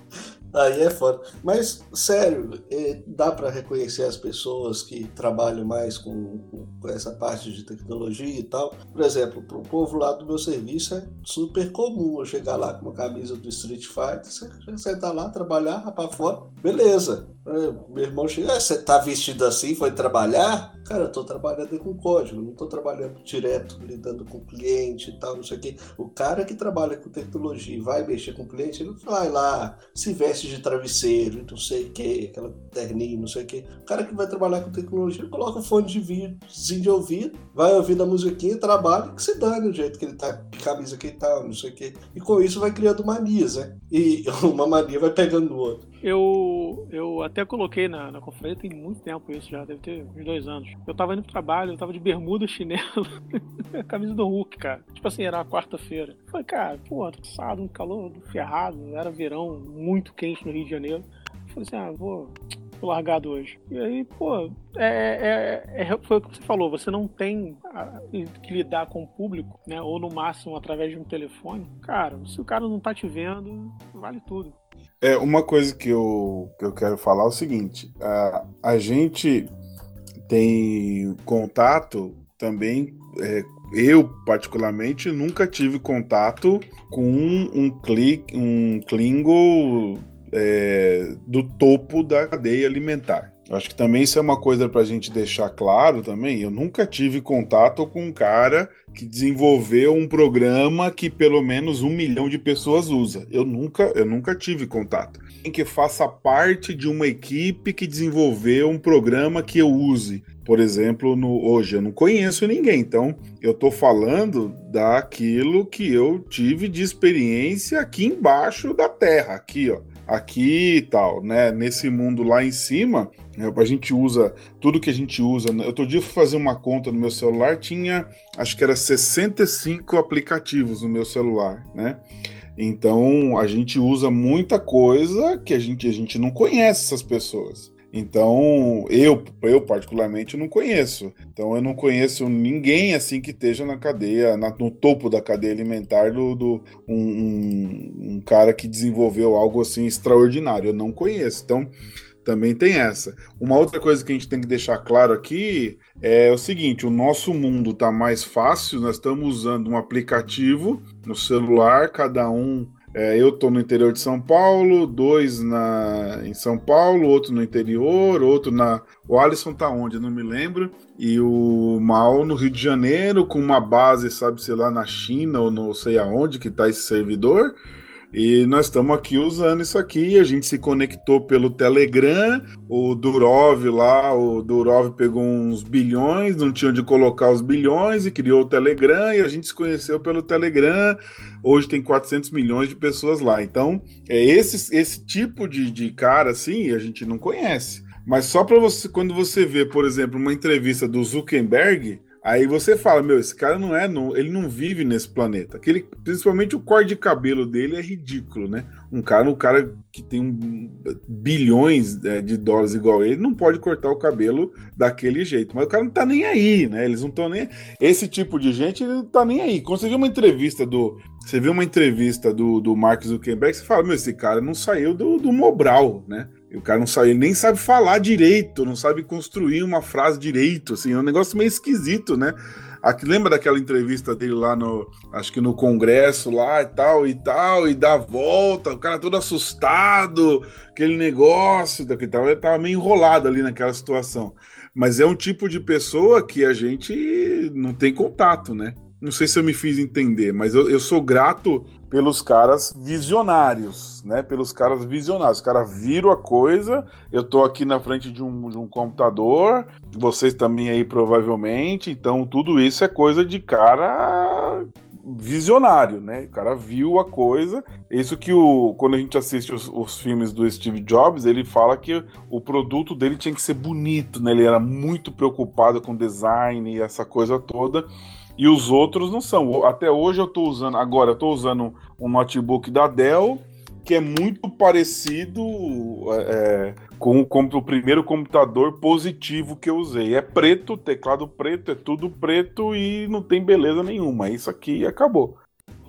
Aí é foda. Mas, sério, é, dá para reconhecer as pessoas que trabalham mais com, com, essa parte de tecnologia e tal. Por exemplo, para o povo lá do meu serviço é super comum eu chegar lá com uma camisa do Street Fighter, você sentar lá, trabalhar, rapar fora, beleza. É, meu irmão chega, ah, você tá vestido assim, foi trabalhar? Cara, eu tô trabalhando com código, não tô trabalhando direto, lidando com cliente e tal, não sei o quê. O cara que trabalha com tecnologia e vai mexer com cliente, ele vai lá, se veste de travesseiro, não sei o quê, aquela terninho, não sei o quê. O cara que vai trabalhar com tecnologia, coloca o fone de vidrozinho de ouvido, vai ouvindo a musiquinha, trabalha, que se dane o jeito que ele tá, que camisa que ele tá, não sei o quê. E com isso vai criando manias, né? E uma mania vai pegando no outro. Eu, eu até coloquei na, na conferência, tem muito tempo isso já, deve ter uns dois anos. Eu tava indo pro trabalho, eu tava de bermuda, chinelo, camisa do Hulk, cara. Tipo assim, era quarta-feira. Falei, cara, pô, tô cansado, um calor ferrado, era verão muito quente no Rio de Janeiro. Falei assim, ah, vou, largado hoje. E aí, pô, é, é, é, foi o que você falou, você não tem que lidar com o público, né? Ou no máximo através de um telefone. Cara, se o cara não tá te vendo, vale tudo. É, uma coisa que eu, que eu quero falar é o seguinte: a, a gente tem contato também. É, eu, particularmente, nunca tive contato com um, um, click, um Klingo é, do topo da cadeia alimentar. Acho que também isso é uma coisa para a gente deixar claro também. Eu nunca tive contato com um cara que desenvolveu um programa que pelo menos um milhão de pessoas usa. Eu nunca, eu nunca tive contato. Em que faça parte de uma equipe que desenvolveu um programa que eu use. Por exemplo, no, hoje eu não conheço ninguém, então eu estou falando daquilo que eu tive de experiência aqui embaixo da terra, aqui, ó aqui e tal, né? Nesse mundo lá em cima, né, a gente usa tudo que a gente usa. Outro dia eu fui fazer uma conta no meu celular, tinha acho que era 65 aplicativos no meu celular, né? Então a gente usa muita coisa que a gente, a gente não conhece essas pessoas. Então, eu, eu particularmente não conheço. Então, eu não conheço ninguém assim que esteja na cadeia, na, no topo da cadeia alimentar do, do um, um, um, cara que desenvolveu algo assim extraordinário. Eu não conheço. Então, também tem essa. Uma outra coisa que a gente tem que deixar claro aqui é o seguinte: o nosso mundo está mais fácil. Nós estamos usando um aplicativo no celular, cada um é, eu estou no interior de São Paulo, dois na, em São Paulo, outro no interior, outro na. O Alisson tá onde? não me lembro. E o Mal no Rio de Janeiro, com uma base, sabe, sei lá, na China ou não sei aonde que está esse servidor. E nós estamos aqui usando isso aqui. A gente se conectou pelo Telegram. O Durov lá, o Durov pegou uns bilhões, não tinha onde colocar os bilhões e criou o Telegram. E a gente se conheceu pelo Telegram. Hoje tem 400 milhões de pessoas lá. Então, é esse, esse tipo de, de cara assim, a gente não conhece. Mas só para você, quando você vê, por exemplo, uma entrevista do Zuckerberg Aí você fala, meu, esse cara não é, não, ele não vive nesse planeta. Aquele, principalmente o corte de cabelo dele é ridículo, né? Um cara, um cara que tem um, bilhões é, de dólares igual ele, não pode cortar o cabelo daquele jeito. Mas o cara não tá nem aí, né? Eles não estão nem. Esse tipo de gente, ele não tá nem aí. Quando você vê uma entrevista do. Você vê uma entrevista do, do Mark Zuckerberg, você fala, meu, esse cara não saiu do, do Mobral, né? O cara não sabe, nem sabe falar direito, não sabe construir uma frase direito, assim, é um negócio meio esquisito, né? Aqui, lembra daquela entrevista dele lá no, acho que no Congresso lá e tal e tal, e dá volta, o cara todo assustado, aquele negócio, que tava, ele tava meio enrolado ali naquela situação. Mas é um tipo de pessoa que a gente não tem contato, né? Não sei se eu me fiz entender, mas eu, eu sou grato pelos caras visionários, né? Pelos caras visionários. Os caras viram a coisa. Eu tô aqui na frente de um, de um computador, vocês também aí provavelmente. Então, tudo isso é coisa de cara visionário, né? O cara viu a coisa. Isso que o quando a gente assiste os, os, filmes do Steve Jobs, ele fala que o produto dele tinha que ser bonito, né? Ele era muito preocupado com design e essa coisa toda e os outros não são. Até hoje eu estou usando, agora eu estou usando um notebook da Dell que é muito parecido é, com, com o primeiro computador positivo que eu usei. É preto, teclado preto, é tudo preto e não tem beleza nenhuma. Isso aqui acabou.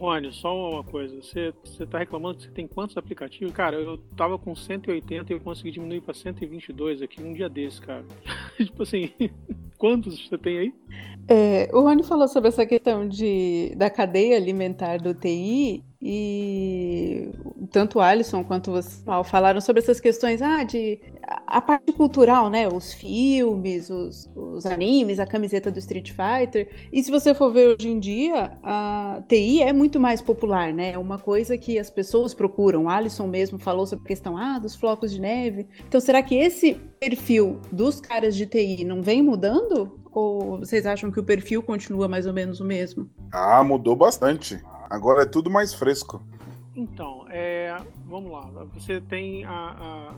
Rony, só uma coisa. Você, você tá reclamando que você tem quantos aplicativos? Cara, eu tava com 180 e eu consegui diminuir para 122 aqui um dia desse, cara. tipo assim, quantos você tem aí? É, o Rony falou sobre essa questão de, da cadeia alimentar do TI e tanto o Alisson quanto você Mal falaram sobre essas questões ah, de a parte cultural, né? Os filmes, os, os animes, a camiseta do Street Fighter. E se você for ver hoje em dia, a TI é muito mais popular, né? É uma coisa que as pessoas procuram. O Alisson mesmo falou sobre a questão ah, dos flocos de neve. Então, será que esse perfil dos caras de TI não vem mudando? Ou vocês acham que o perfil continua mais ou menos o mesmo? Ah, mudou bastante. Agora é tudo mais fresco. Então, é, vamos lá. Você tem a, a,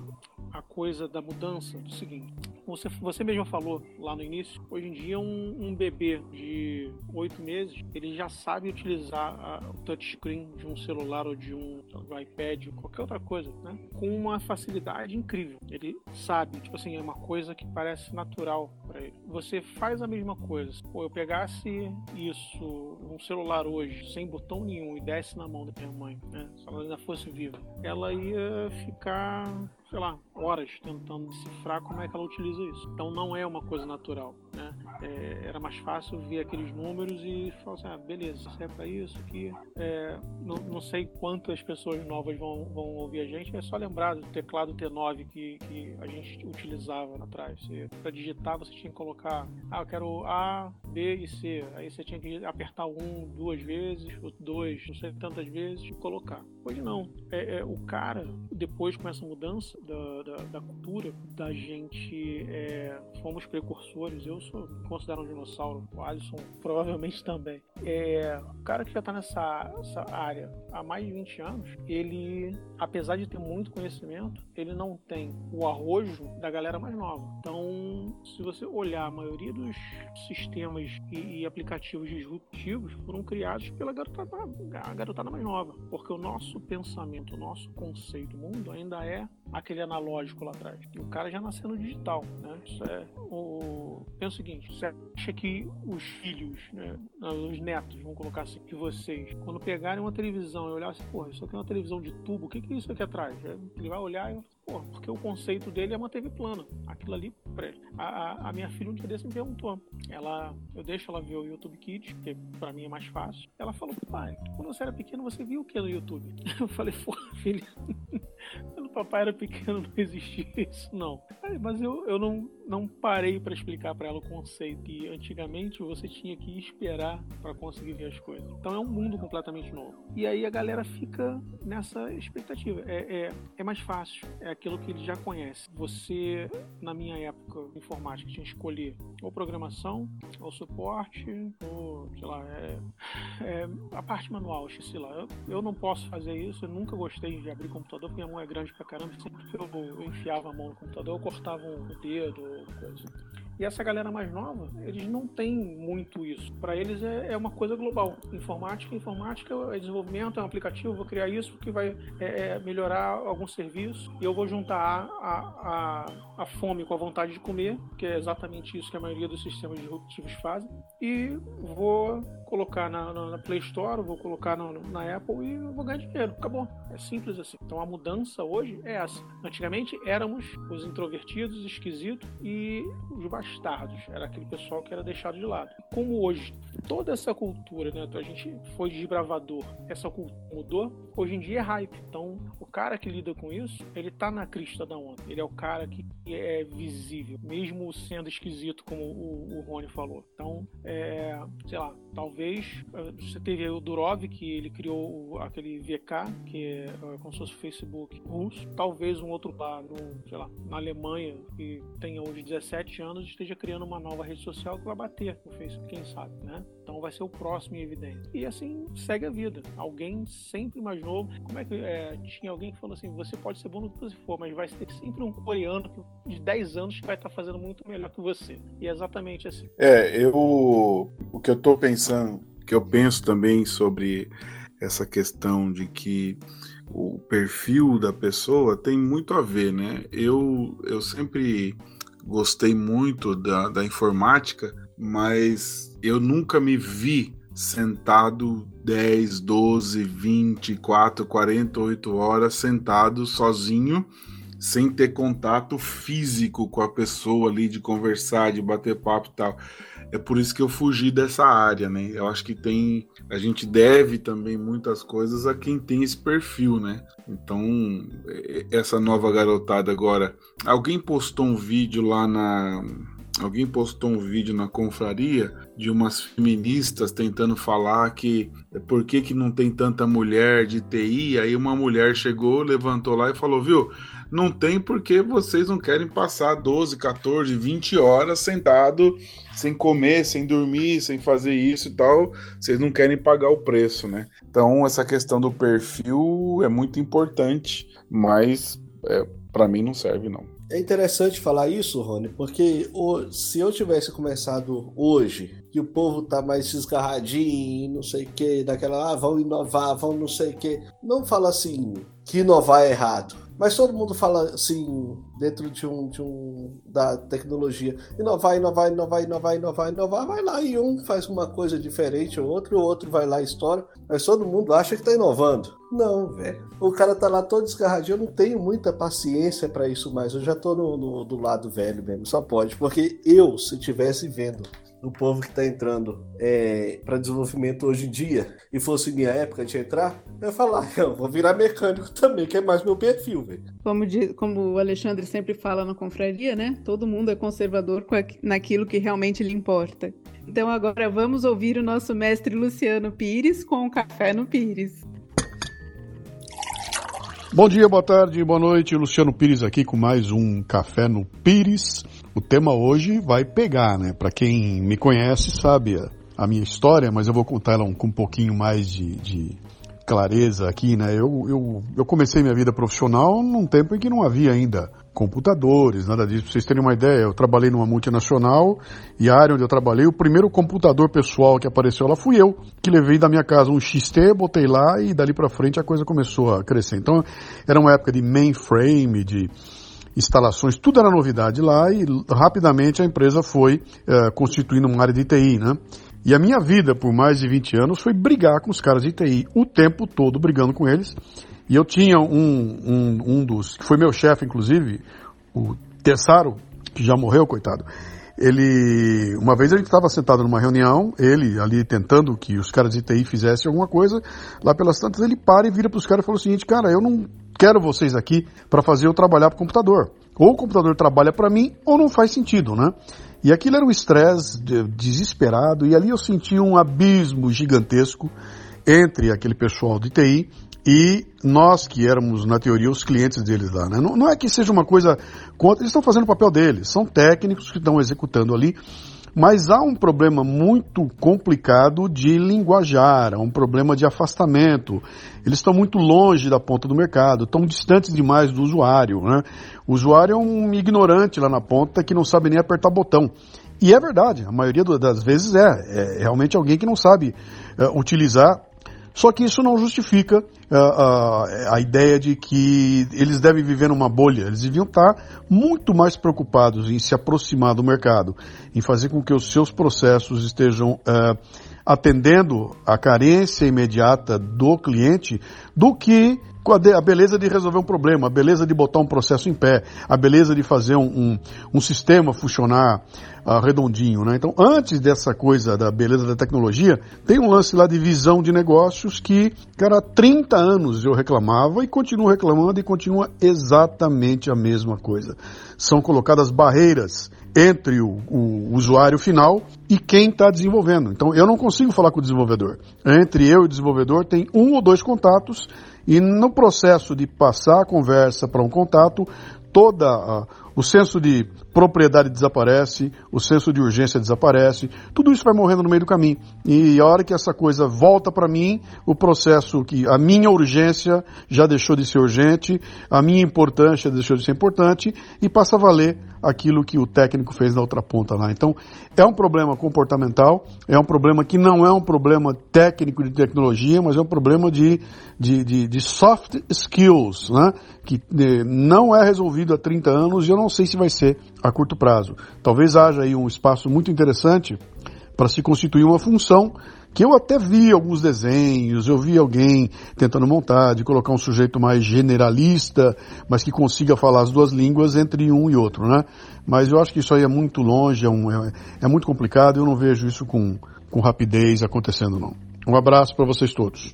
a coisa da mudança do seguinte: você, você mesmo falou lá no início, hoje em dia um, um bebê de oito meses, ele já sabe utilizar a, o touchscreen de um celular ou de um, iPad, ou qualquer outra coisa, né? Com uma facilidade incrível. Ele sabe, tipo assim, é uma coisa que parece natural para ele. Você faz a mesma coisa. Pô, eu pegasse isso, um celular hoje, sem botão nenhum, e desse na mão da minha mãe, né? Se ela ainda fosse viva, ela ia ficar sei lá, horas tentando decifrar como é que ela utiliza isso. Então não é uma coisa natural, né? É, era mais fácil ver aqueles números e falar assim, ah, beleza, é para isso aqui. É, não, não, sei quantas pessoas novas vão, vão ouvir a gente, é só lembrar do teclado T9 que, que a gente utilizava lá atrás. Para digitar você tinha que colocar, ah, eu quero A, B e C. Aí você tinha que apertar um duas vezes, ou dois, não sei tantas vezes, e colocar. Hoje não. É, é, o cara, depois com essa mudança da, da, da cultura, da gente é, fomos precursores. Eu sou considero um dinossauro, o Alisson provavelmente também. É, o cara que já está nessa área há mais de 20 anos, ele, apesar de ter muito conhecimento, ele não tem o arrojo da galera mais nova. Então, se você olhar a maioria dos sistemas e, e aplicativos disruptivos foram criados pela garotada, a garotada mais nova, porque o nosso pensamento, o nosso conceito mundo ainda é aquele analógico lá atrás. E o cara já nasceu no digital, né? Isso é o... Pensa o seguinte, você acha que os filhos, né, os netos, vamos colocar assim, de vocês, quando pegarem uma televisão e olhar assim, porra, isso aqui é uma televisão de tubo, o que, que é isso aqui atrás? Ele vai olhar e Pô, porque o conceito dele é uma TV plana. Aquilo ali. A, a, minha filha um dia desse me perguntou. Ela, eu deixo ela ver o YouTube Kids, que pra mim é mais fácil. Ela falou, pai, quando você era pequeno, você viu o que no YouTube? Eu falei, pô, filha, quando o papai era pequeno não existia isso, não. Mas eu, eu não, não parei para explicar para ela o conceito. E antigamente você tinha que esperar para conseguir ver as coisas. Então é um mundo completamente novo. E aí a galera fica nessa expectativa. É, é, é mais fácil. É aquilo que ele já conhece. Você, na minha época informática, tinha que escolher ou programação, ou suporte, ou, sei lá, é, é a parte manual, sei lá. Eu, eu não posso fazer isso, eu nunca gostei de abrir computador, porque minha mão é grande pra caramba. Sempre que eu, eu enfiava a mão no computador, eu cortava o dedo, coisa. E essa galera mais nova, eles não têm muito isso. Para eles é, é, uma coisa global. Informática, informática é desenvolvimento, é um aplicativo, vou criar isso que vai é, é, melhorar algum serviço e eu vou juntar a, a, a, fome com a vontade de comer, que é exatamente isso que a maioria dos sistemas disruptivos fazem, e vou colocar na, na, na Play Store, vou colocar na, na, Apple e vou ganhar dinheiro. Acabou. É simples assim. Então a mudança hoje é essa. Antigamente éramos os introvertidos, esquisitos e os bastardos. Era aquele pessoal que era deixado de lado. Como hoje toda essa cultura, né? A gente foi desbravador, essa cultura mudou, hoje em dia é hype. Então o cara que lida com isso, ele tá na crista da onda. Ele é o cara que é visível, mesmo sendo esquisito, como o, o Rony falou. Então, é, sei lá, talvez eh, você teve o Durov, que ele criou aquele VK, que é, é como se fosse o Facebook russo. Talvez um outro bar, no, sei lá, na Alemanha, que tenha hoje 17 anos, esteja criando uma nova rede social que vai bater no Facebook, quem sabe, né? Então vai ser o próximo em evidência. E assim segue a vida. Alguém sempre mais novo. Como é que é, tinha alguém que falou assim: você pode ser bom no que você for, mas vai ter sempre um coreano de 10 anos que vai estar fazendo muito melhor que você. E é exatamente assim. É, eu. O que eu tô pensando, que eu penso também sobre essa questão de que o perfil da pessoa tem muito a ver, né? Eu, eu sempre gostei muito da, da informática, mas eu nunca me vi sentado 10, 12, 24, 48 horas sentado sozinho, sem ter contato físico com a pessoa ali, de conversar, de bater papo e tal. É por isso que eu fugi dessa área, né? Eu acho que tem. A gente deve também muitas coisas a quem tem esse perfil, né? Então, essa nova garotada agora. Alguém postou um vídeo lá na Alguém postou um vídeo na confraria de umas feministas tentando falar que é por que, que não tem tanta mulher de TI. Aí uma mulher chegou, levantou lá e falou: Viu, não tem porque vocês não querem passar 12, 14, 20 horas sentado sem comer, sem dormir, sem fazer isso e tal. Vocês não querem pagar o preço, né? Então, essa questão do perfil é muito importante, mas é, para mim não serve, não. É interessante falar isso, Rony, porque se eu tivesse começado hoje, que o povo tá mais desgarradinho, não sei o que, daquela, ah, vão inovar, vão não sei o que, não fala assim que inovar é errado. Mas todo mundo fala assim, dentro de um, de um da tecnologia, inovar, inovar, inovar, inovar, inovar, inovar, vai lá e um faz uma coisa diferente, o outro, o outro vai lá e estoura, mas todo mundo acha que está inovando. Não, velho. O cara tá lá todo desgarradinho, eu não tenho muita paciência para isso mais. Eu já tô no, no, do lado velho mesmo, só pode, porque eu, se tivesse vendo do povo que está entrando é, para desenvolvimento hoje em dia e fosse minha época de entrar, eu ia falar, eu vou virar mecânico também, que é mais meu perfil, velho. Como, como o Alexandre sempre fala na confraria, né? Todo mundo é conservador naquilo que realmente lhe importa. Então agora vamos ouvir o nosso mestre Luciano Pires com o Café no Pires. Bom dia, boa tarde, boa noite. Luciano Pires aqui com mais um Café no Pires. O tema hoje vai pegar, né? Para quem me conhece sabe a, minha história, mas eu vou contar ela um, com um pouquinho mais de, de clareza aqui, né? Eu, eu, eu comecei minha vida profissional num tempo em que não havia ainda computadores, nada disso. Pra vocês terem uma ideia, eu trabalhei numa multinacional e a área onde eu trabalhei, o primeiro computador pessoal que apareceu lá fui eu, que levei da minha casa um XT, botei lá e dali para frente a coisa começou a crescer. Então, era uma época de mainframe, de instalações, tudo era novidade lá e rapidamente a empresa foi é, constituindo uma área de TI, né? E a minha vida por mais de 20 anos foi brigar com os caras de TI, o tempo todo brigando com eles. E eu tinha um, um, um dos, que foi meu chefe inclusive, o Tessaro, que já morreu, coitado. Ele, uma vez a gente estava sentado numa reunião, ele ali tentando que os caras de TI fizessem alguma coisa, lá pelas tantas ele para e vira para os caras e fala o seguinte, cara, eu não quero vocês aqui para fazer eu trabalhar para o computador. Ou o computador trabalha para mim, ou não faz sentido, né? E aquilo era um estresse desesperado, e ali eu senti um abismo gigantesco entre aquele pessoal de TI e nós que éramos, na teoria, os clientes deles lá. Né? Não, não é que seja uma coisa contra, eles estão fazendo o papel deles, são técnicos que estão executando ali, mas há um problema muito complicado de linguajar, há um problema de afastamento. Eles estão muito longe da ponta do mercado, estão distantes demais do usuário. Né? O usuário é um ignorante lá na ponta que não sabe nem apertar botão. E é verdade, a maioria das vezes é. É realmente alguém que não sabe é, utilizar só que isso não justifica uh, uh, a ideia de que eles devem viver numa bolha. Eles deviam estar muito mais preocupados em se aproximar do mercado, em fazer com que os seus processos estejam uh, atendendo a carência imediata do cliente do que a, beleza de resolver um problema, a beleza de botar um processo em pé, a beleza de fazer um, um, um sistema funcionar uh, redondinho. Né? Então, antes dessa coisa da beleza da tecnologia, tem um lance lá de visão de negócios que, cara, há 30 anos eu reclamava e continuo reclamando e continua exatamente a mesma coisa. São colocadas barreiras entre o, o, usuário final e quem está desenvolvendo. Então eu não consigo falar com o desenvolvedor. Entre eu e o desenvolvedor tem um ou dois contatos e no processo de passar a conversa para um contato, toda a, o senso de propriedade desaparece, o senso de urgência desaparece, tudo isso vai morrendo no meio do caminho. E a hora que essa coisa volta para mim, o processo que a minha urgência já deixou de ser urgente, a minha importância deixou de ser importante e passa a valer aquilo que o técnico fez na outra ponta lá. Então, é um problema comportamental, é um problema que não é um problema técnico de tecnologia, mas é um problema de, de, de, de soft skills, né? que eh, não é resolvido há 30 anos e eu não sei se vai ser a curto prazo. Talvez haja aí um espaço muito interessante para se constituir uma função que eu até vi alguns desenhos, eu vi alguém tentando montar, de colocar um sujeito mais generalista, mas que consiga falar as duas línguas entre um e outro, né? Mas eu acho que isso aí é muito longe, é, um, é, é muito complicado, eu não vejo isso com, com rapidez acontecendo, não. Um abraço para vocês todos.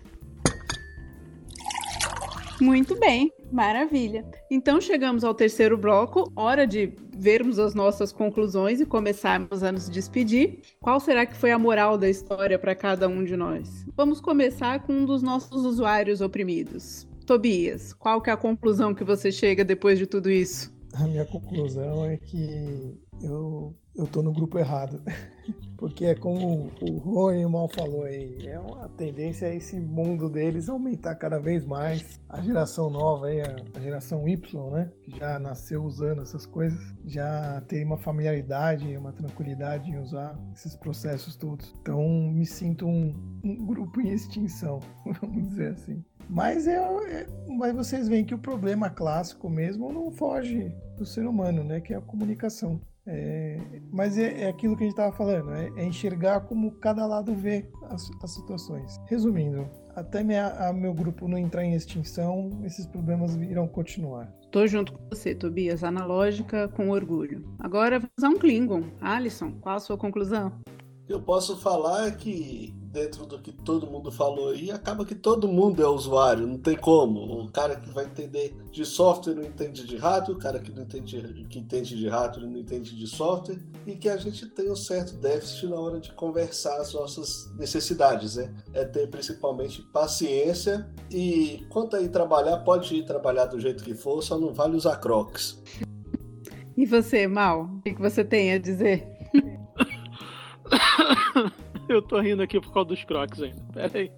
Muito bem, maravilha. Então chegamos ao terceiro bloco, hora de vermos as nossas conclusões e começarmos a nos despedir. Qual será que foi a moral da história para cada um de nós? Vamos começar com um dos nossos usuários oprimidos. Tobias, qual que é a conclusão que você chega depois de tudo isso? A minha conclusão é que eu, eu tô no grupo errado. Porque é como o Rony mal falou aí, é uma tendência a esse mundo deles aumentar cada vez mais. A geração nova aí, a, geração Y, né? Que já nasceu usando essas coisas, já tem uma familiaridade, uma tranquilidade em usar esses processos todos. Então me sinto um, um grupo em extinção, vamos dizer assim. Mas, é, é, mas vocês veem que o problema clássico mesmo não foge do ser humano, né? Que é a comunicação. É, mas é, é, aquilo que a gente estava falando, é, é, enxergar como cada lado vê as, as situações. Resumindo, até minha, meu grupo não entrar em extinção, esses problemas irão continuar. Tô junto com você, Tobias. Analógica com orgulho. Agora vamos a um Klingon. Alisson, qual a sua conclusão? Eu posso falar que dentro do que todo mundo falou aí, acaba que todo mundo é usuário, não tem como. O cara que vai entender de software não entende de hardware, o cara que não entende, que entende de hardware não entende de software, e que a gente tem um certo déficit na hora de conversar as nossas necessidades, né? É ter principalmente paciência e quanto aí trabalhar, pode ir trabalhar do jeito que for, só não vale usar crocs. E você, Mal, o que você tem a dizer? Eu tô rindo aqui por causa dos crocs ainda. Pera aí.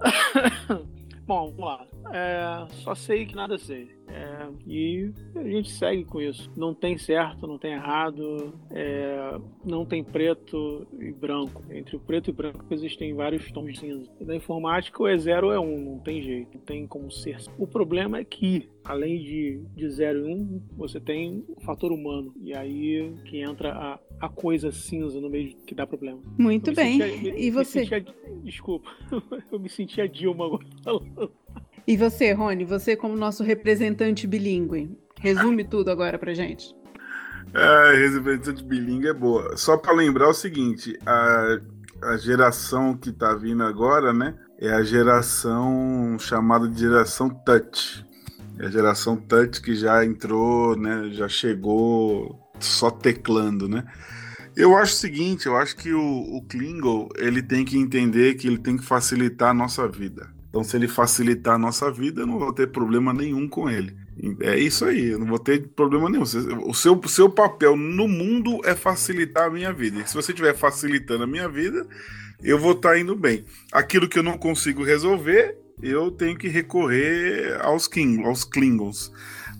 Bom, vamos lá. É, só sei que nada sei. É, e a gente segue com isso. Não tem certo, não tem errado, é, não tem preto e branco. Entre o preto e branco existem vários tons cinza. Na informática, ou é zero é um, não tem jeito, não tem como ser. O problema é que, além de, de zero e um, você tem o fator humano. E aí que entra a, a coisa cinza no meio que dá problema. Muito bem. Sentia, e você? Sentia, desculpa, eu me sentia Dilma agora falando. E você, Rony, você como nosso representante bilíngue, resume tudo agora pra gente. É, representante bilíngue é boa. Só para lembrar o seguinte, a, a geração que tá vindo agora, né, é a geração chamada de geração touch. É a geração touch que já entrou, né, já chegou só teclando, né? Eu acho o seguinte, eu acho que o, o Klingon, ele tem que entender que ele tem que facilitar a nossa vida. Então, se ele facilitar a nossa vida, eu não vou ter problema nenhum com ele. É isso aí, eu não vou ter problema nenhum. O seu, seu papel no mundo é facilitar a minha vida. E se você estiver facilitando a minha vida, eu vou estar tá indo bem. Aquilo que eu não consigo resolver, eu tenho que recorrer aos, King, aos Klingons.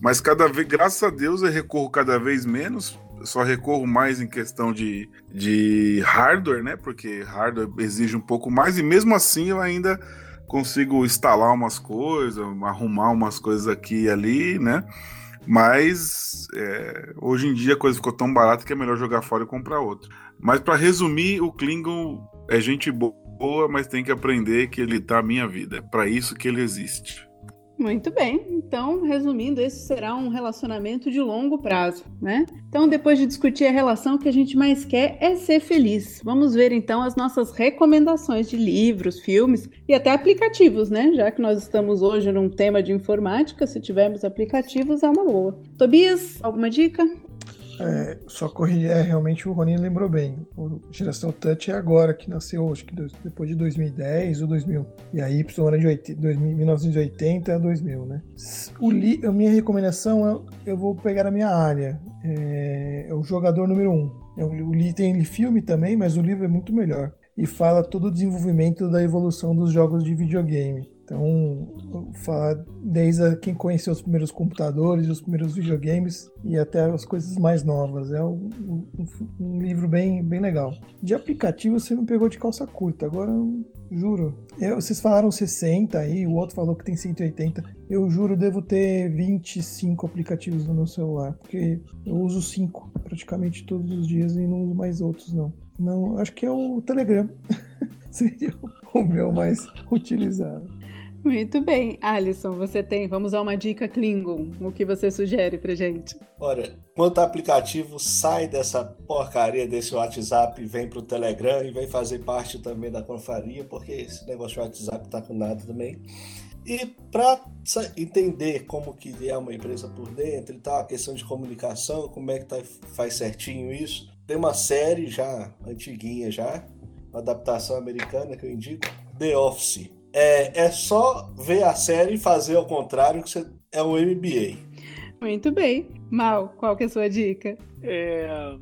Mas cada vez, graças a Deus, eu recorro cada vez menos. Só recorro mais em questão de, de hardware, né? Porque hardware exige um pouco mais, e mesmo assim eu ainda consigo instalar umas coisas, arrumar umas coisas aqui e ali, né? Mas é, hoje em dia a coisa ficou tão barata que é melhor jogar fora e comprar outro. Mas para resumir, o Klingon é gente boa, mas tem que aprender que ele tá a minha vida. É para isso que ele existe. Muito bem. Então, resumindo, esse será um relacionamento de longo prazo, né? Então, depois de discutir a relação, o que a gente mais quer é ser feliz. Vamos ver então as nossas recomendações de livros, filmes e até aplicativos, né? Já que nós estamos hoje num tema de informática, se tivermos aplicativos é uma boa. Tobias, alguma dica? É, só corrigir, é, realmente o Ronin lembrou bem. O geração Touch é agora que nasceu, acho que depois de 2010 ou 2000. E a Y era de 80, 2000, 1980 a 2000, né? O li, a minha recomendação é, eu vou pegar a minha área. É, é o jogador número 1. Um. É, o li tem filme também, mas o livro é muito melhor. E fala todo o desenvolvimento da evolução dos jogos de videogame. Então, falar desde quem conheceu os primeiros computadores, os primeiros videogames e até as coisas mais novas. É um, um, um livro bem, bem legal. De aplicativo você não pegou de calça curta, agora juro. Eu, vocês falaram 60 aí, o outro falou que tem 180. Eu juro, devo ter 25 aplicativos no meu celular, porque eu uso 5 praticamente todos os dias e não uso mais outros, não. Não, acho que é o Telegram. Seria o meu mais utilizado. Muito bem. Alisson, você tem, vamos dar uma dica Klingon. O que você sugere pra gente? Olha, quanto aplicativo sai dessa porcaria desse WhatsApp vem pro Telegram e vem fazer parte também da confraria, porque esse negócio de WhatsApp tá com nada também. E para entender como que é uma empresa por dentro e tal, a questão de comunicação, como é que tá, faz certinho isso, tem uma série já antiguinha já, uma adaptação americana que eu indico, The Office é, é só ver a série e fazer ao contrário que você é um MBA. Muito bem. Mal, qual que é a sua dica? É,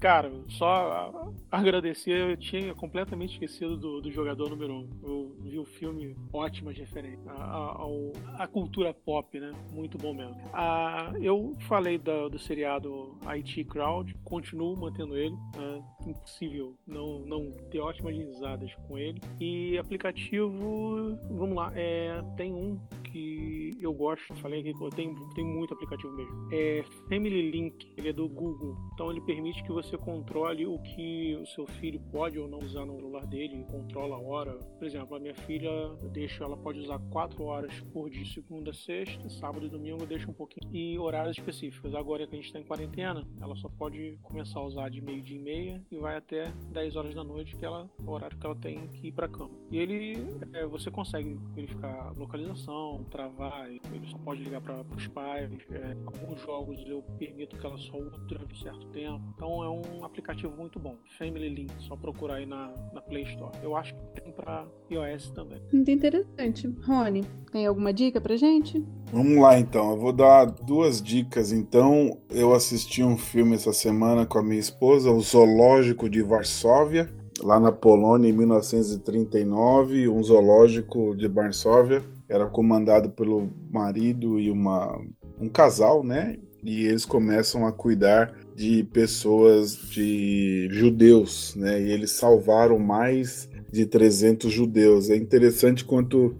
cara, só agradecer, eu tinha completamente esquecido do, do jogador número um. Eu vi o filme, ótimas referências. A, cultura pop, né? Muito bom mesmo. A, eu falei do, do seriado IT Crowd, continuo mantendo ele. Né? Impossível não, não ter ótimas risadas com ele. E aplicativo, vamos lá, é, tem um que eu gosto, falei que tenho, tenho muito aplicativo mesmo. É Family Link, ele é do Google. Então ele permite que você controle o que o seu filho pode ou não usar no celular dele, controla a hora. Por exemplo, a minha filha, eu deixo, ela pode usar 4 horas por dia, segunda, sexta, sábado e domingo eu deixo um pouquinho. E horários específicos. Agora que a gente está em quarentena, ela só pode começar a usar de meio dia e meia e vai até 10 horas da noite, que ela, é o horário que ela tem que ir para cama. E ele, é, você consegue verificar localização, travar, ele só pode ligar para os pais. É, alguns jogos eu permito que ela só use durante um certo tempo. Então é um aplicativo muito bom. Family Link, só procurar aí na, na Play Store. Eu acho que tem para iOS também. Muito interessante. Rony, tem alguma dica pra gente? Vamos lá então, eu vou dar duas dicas. Então, eu assisti um filme essa semana com a minha esposa, O Zoológico de Varsóvia, lá na Polônia em 1939, um zoológico de Varsóvia era comandado pelo marido e uma um casal, né? E eles começam a cuidar de pessoas de judeus, né? E eles salvaram mais de 300 judeus. É interessante quanto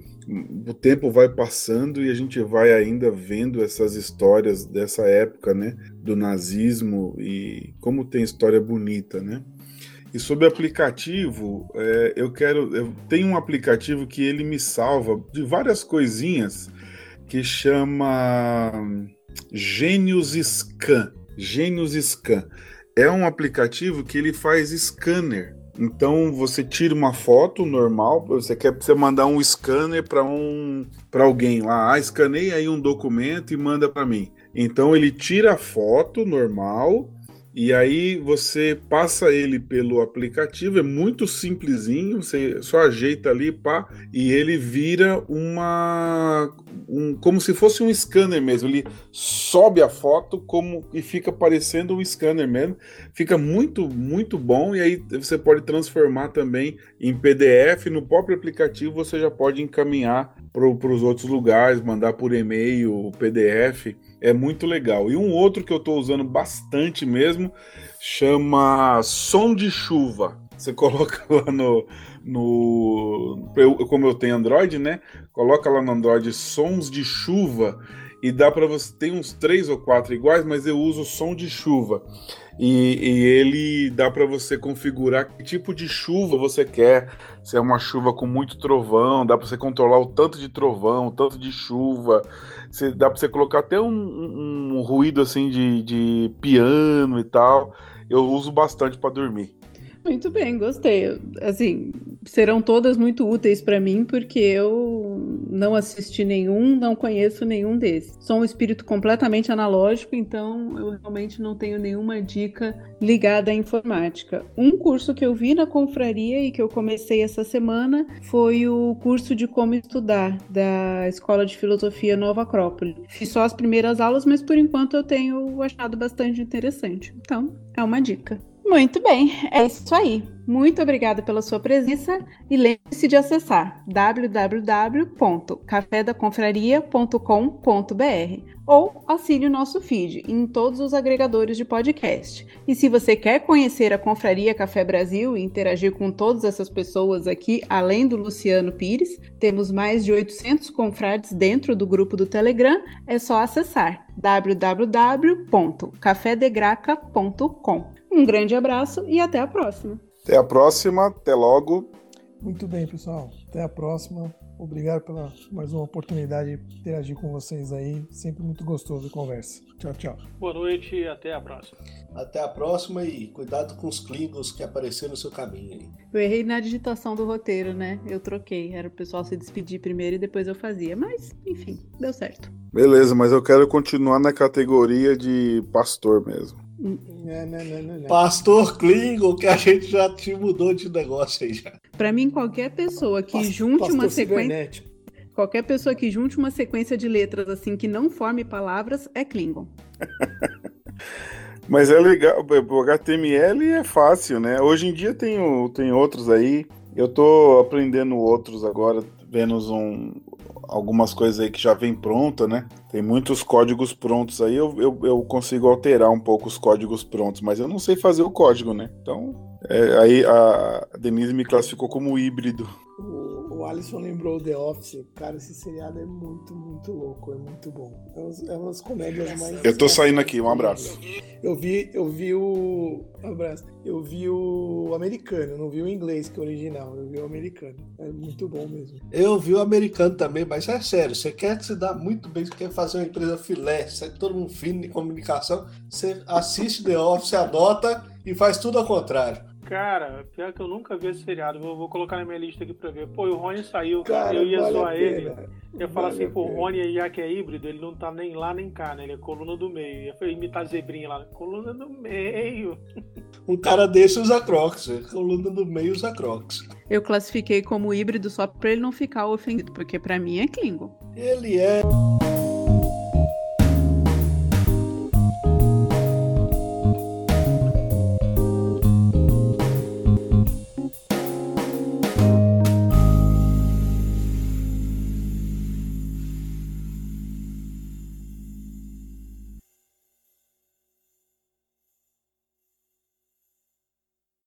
o tempo vai passando e a gente vai ainda vendo essas histórias dessa época, né, do nazismo e como tem história bonita, né? E sobre aplicativo, é, eu quero, eu tenho um aplicativo que ele me salva de várias coisinhas que chama Genius Scan. Genius Scan é um aplicativo que ele faz scanner. Então você tira uma foto normal, você quer você mandar um scanner para um para alguém lá, ah, escaneia aí um documento e manda para mim. Então ele tira a foto normal e aí você passa ele pelo aplicativo, é muito simplesinho, você só ajeita ali, pá, e ele vira uma um, como se fosse um scanner mesmo. Ele sobe a foto como e fica parecendo um scanner mesmo. Fica muito, muito bom. E aí você pode transformar também em PDF. No próprio aplicativo você já pode encaminhar para os outros lugares, mandar por e-mail, PDF é muito legal. E um outro que eu estou usando bastante mesmo chama Som de Chuva. Você coloca lá no, no eu, como eu tenho Android, né? Coloca lá no Android Sons de Chuva e dá para você. Tem uns três ou quatro iguais, mas eu uso som de chuva. E, e ele dá para você configurar que tipo de chuva você quer. Se é uma chuva com muito trovão, dá para você controlar o tanto de trovão, o tanto de chuva. Você, dá para você colocar até um, um, um ruído assim de, de piano e tal. Eu uso bastante para dormir. Muito bem, gostei. Assim, serão todas muito úteis para mim, porque eu não assisti nenhum, não conheço nenhum desses. Sou um espírito completamente analógico, então eu realmente não tenho nenhuma dica ligada à informática. Um curso que eu vi na confraria e que eu comecei essa semana foi o curso de como estudar da Escola de Filosofia Nova Acrópole. Fiz só as primeiras aulas, mas por enquanto eu tenho achado bastante interessante. Então, é uma dica. Muito bem, é isso aí. Muito obrigada pela sua presença e lembre-se de acessar www.cafedaconfraria.com.br ou assine o nosso feed em todos os agregadores de podcast. E se você quer conhecer a Confraria Café Brasil e interagir com todas essas pessoas aqui, além do Luciano Pires, temos mais de 800 confrades dentro do grupo do Telegram, é só acessar www.cafedegraca.com. Um grande abraço e até a próxima. Até a próxima, até logo. Muito bem, pessoal. Até a próxima. Obrigado pela mais uma oportunidade de interagir com vocês aí. Sempre muito gostoso a conversa. Tchau, tchau. Boa noite e até a próxima. Até a próxima e cuidado com os Klingons que apareceram no seu caminho aí. Eu errei na digitação do roteiro, né? Eu troquei. Era o pessoal se despedir primeiro e depois eu fazia. Mas, enfim, deu certo. Beleza, mas eu quero continuar na categoria de pastor mesmo. Não, não, não, não, não. Pastor Klingon, que a gente já te mudou de negócio aí já. Pra mim, qualquer pessoa que Pas- junte pastor uma sequência. Qualquer pessoa que junte uma sequência de letras assim que não forme palavras é Klingon. Mas é legal, o HTML é fácil, né? Hoje em dia tem, tem outros aí. Eu tô aprendendo outros agora, vendo um, algumas coisas aí que já vem pronta, né? Tem muitos códigos prontos aí, eu, eu, eu consigo alterar um pouco os códigos prontos, mas eu não sei fazer o código, né? Então, é, aí a Denise me classificou como híbrido. O, Alisson lembrou The Office. Cara, esse seriado é muito, muito louco. É muito bom. É umas, é umas comédias mais. Eu tô saindo aqui, um abraço. Eu vi, eu vi o. um Abraço. Eu vi o americano, não vi o inglês, que é o original. Eu vi o americano. É muito bom mesmo. Eu vi o americano também, mas é sério, você quer se dar muito bem, você quer fazer uma empresa filé, você é todo mundo fino de comunicação, você assiste The Office, adota e faz tudo ao contrário. Cara, pior que eu nunca vi esse seriado. Vou, vou colocar na minha lista aqui pra ver. Pô, o Rony saiu, Cara, eu ia vale a zoar ele. Eu ia falar Vale assim, pô, o. Rony, já que é híbrido, ele não tá nem lá nem cá, né? Ele é coluna do meio. Ia imitar zebrinha lá. Coluna do meio. Um cara desse usa Crocs, coluna do meio usa Crocs. Eu classifiquei como híbrido só pra ele não ficar ofendido, porque pra mim é Klingon. Ele é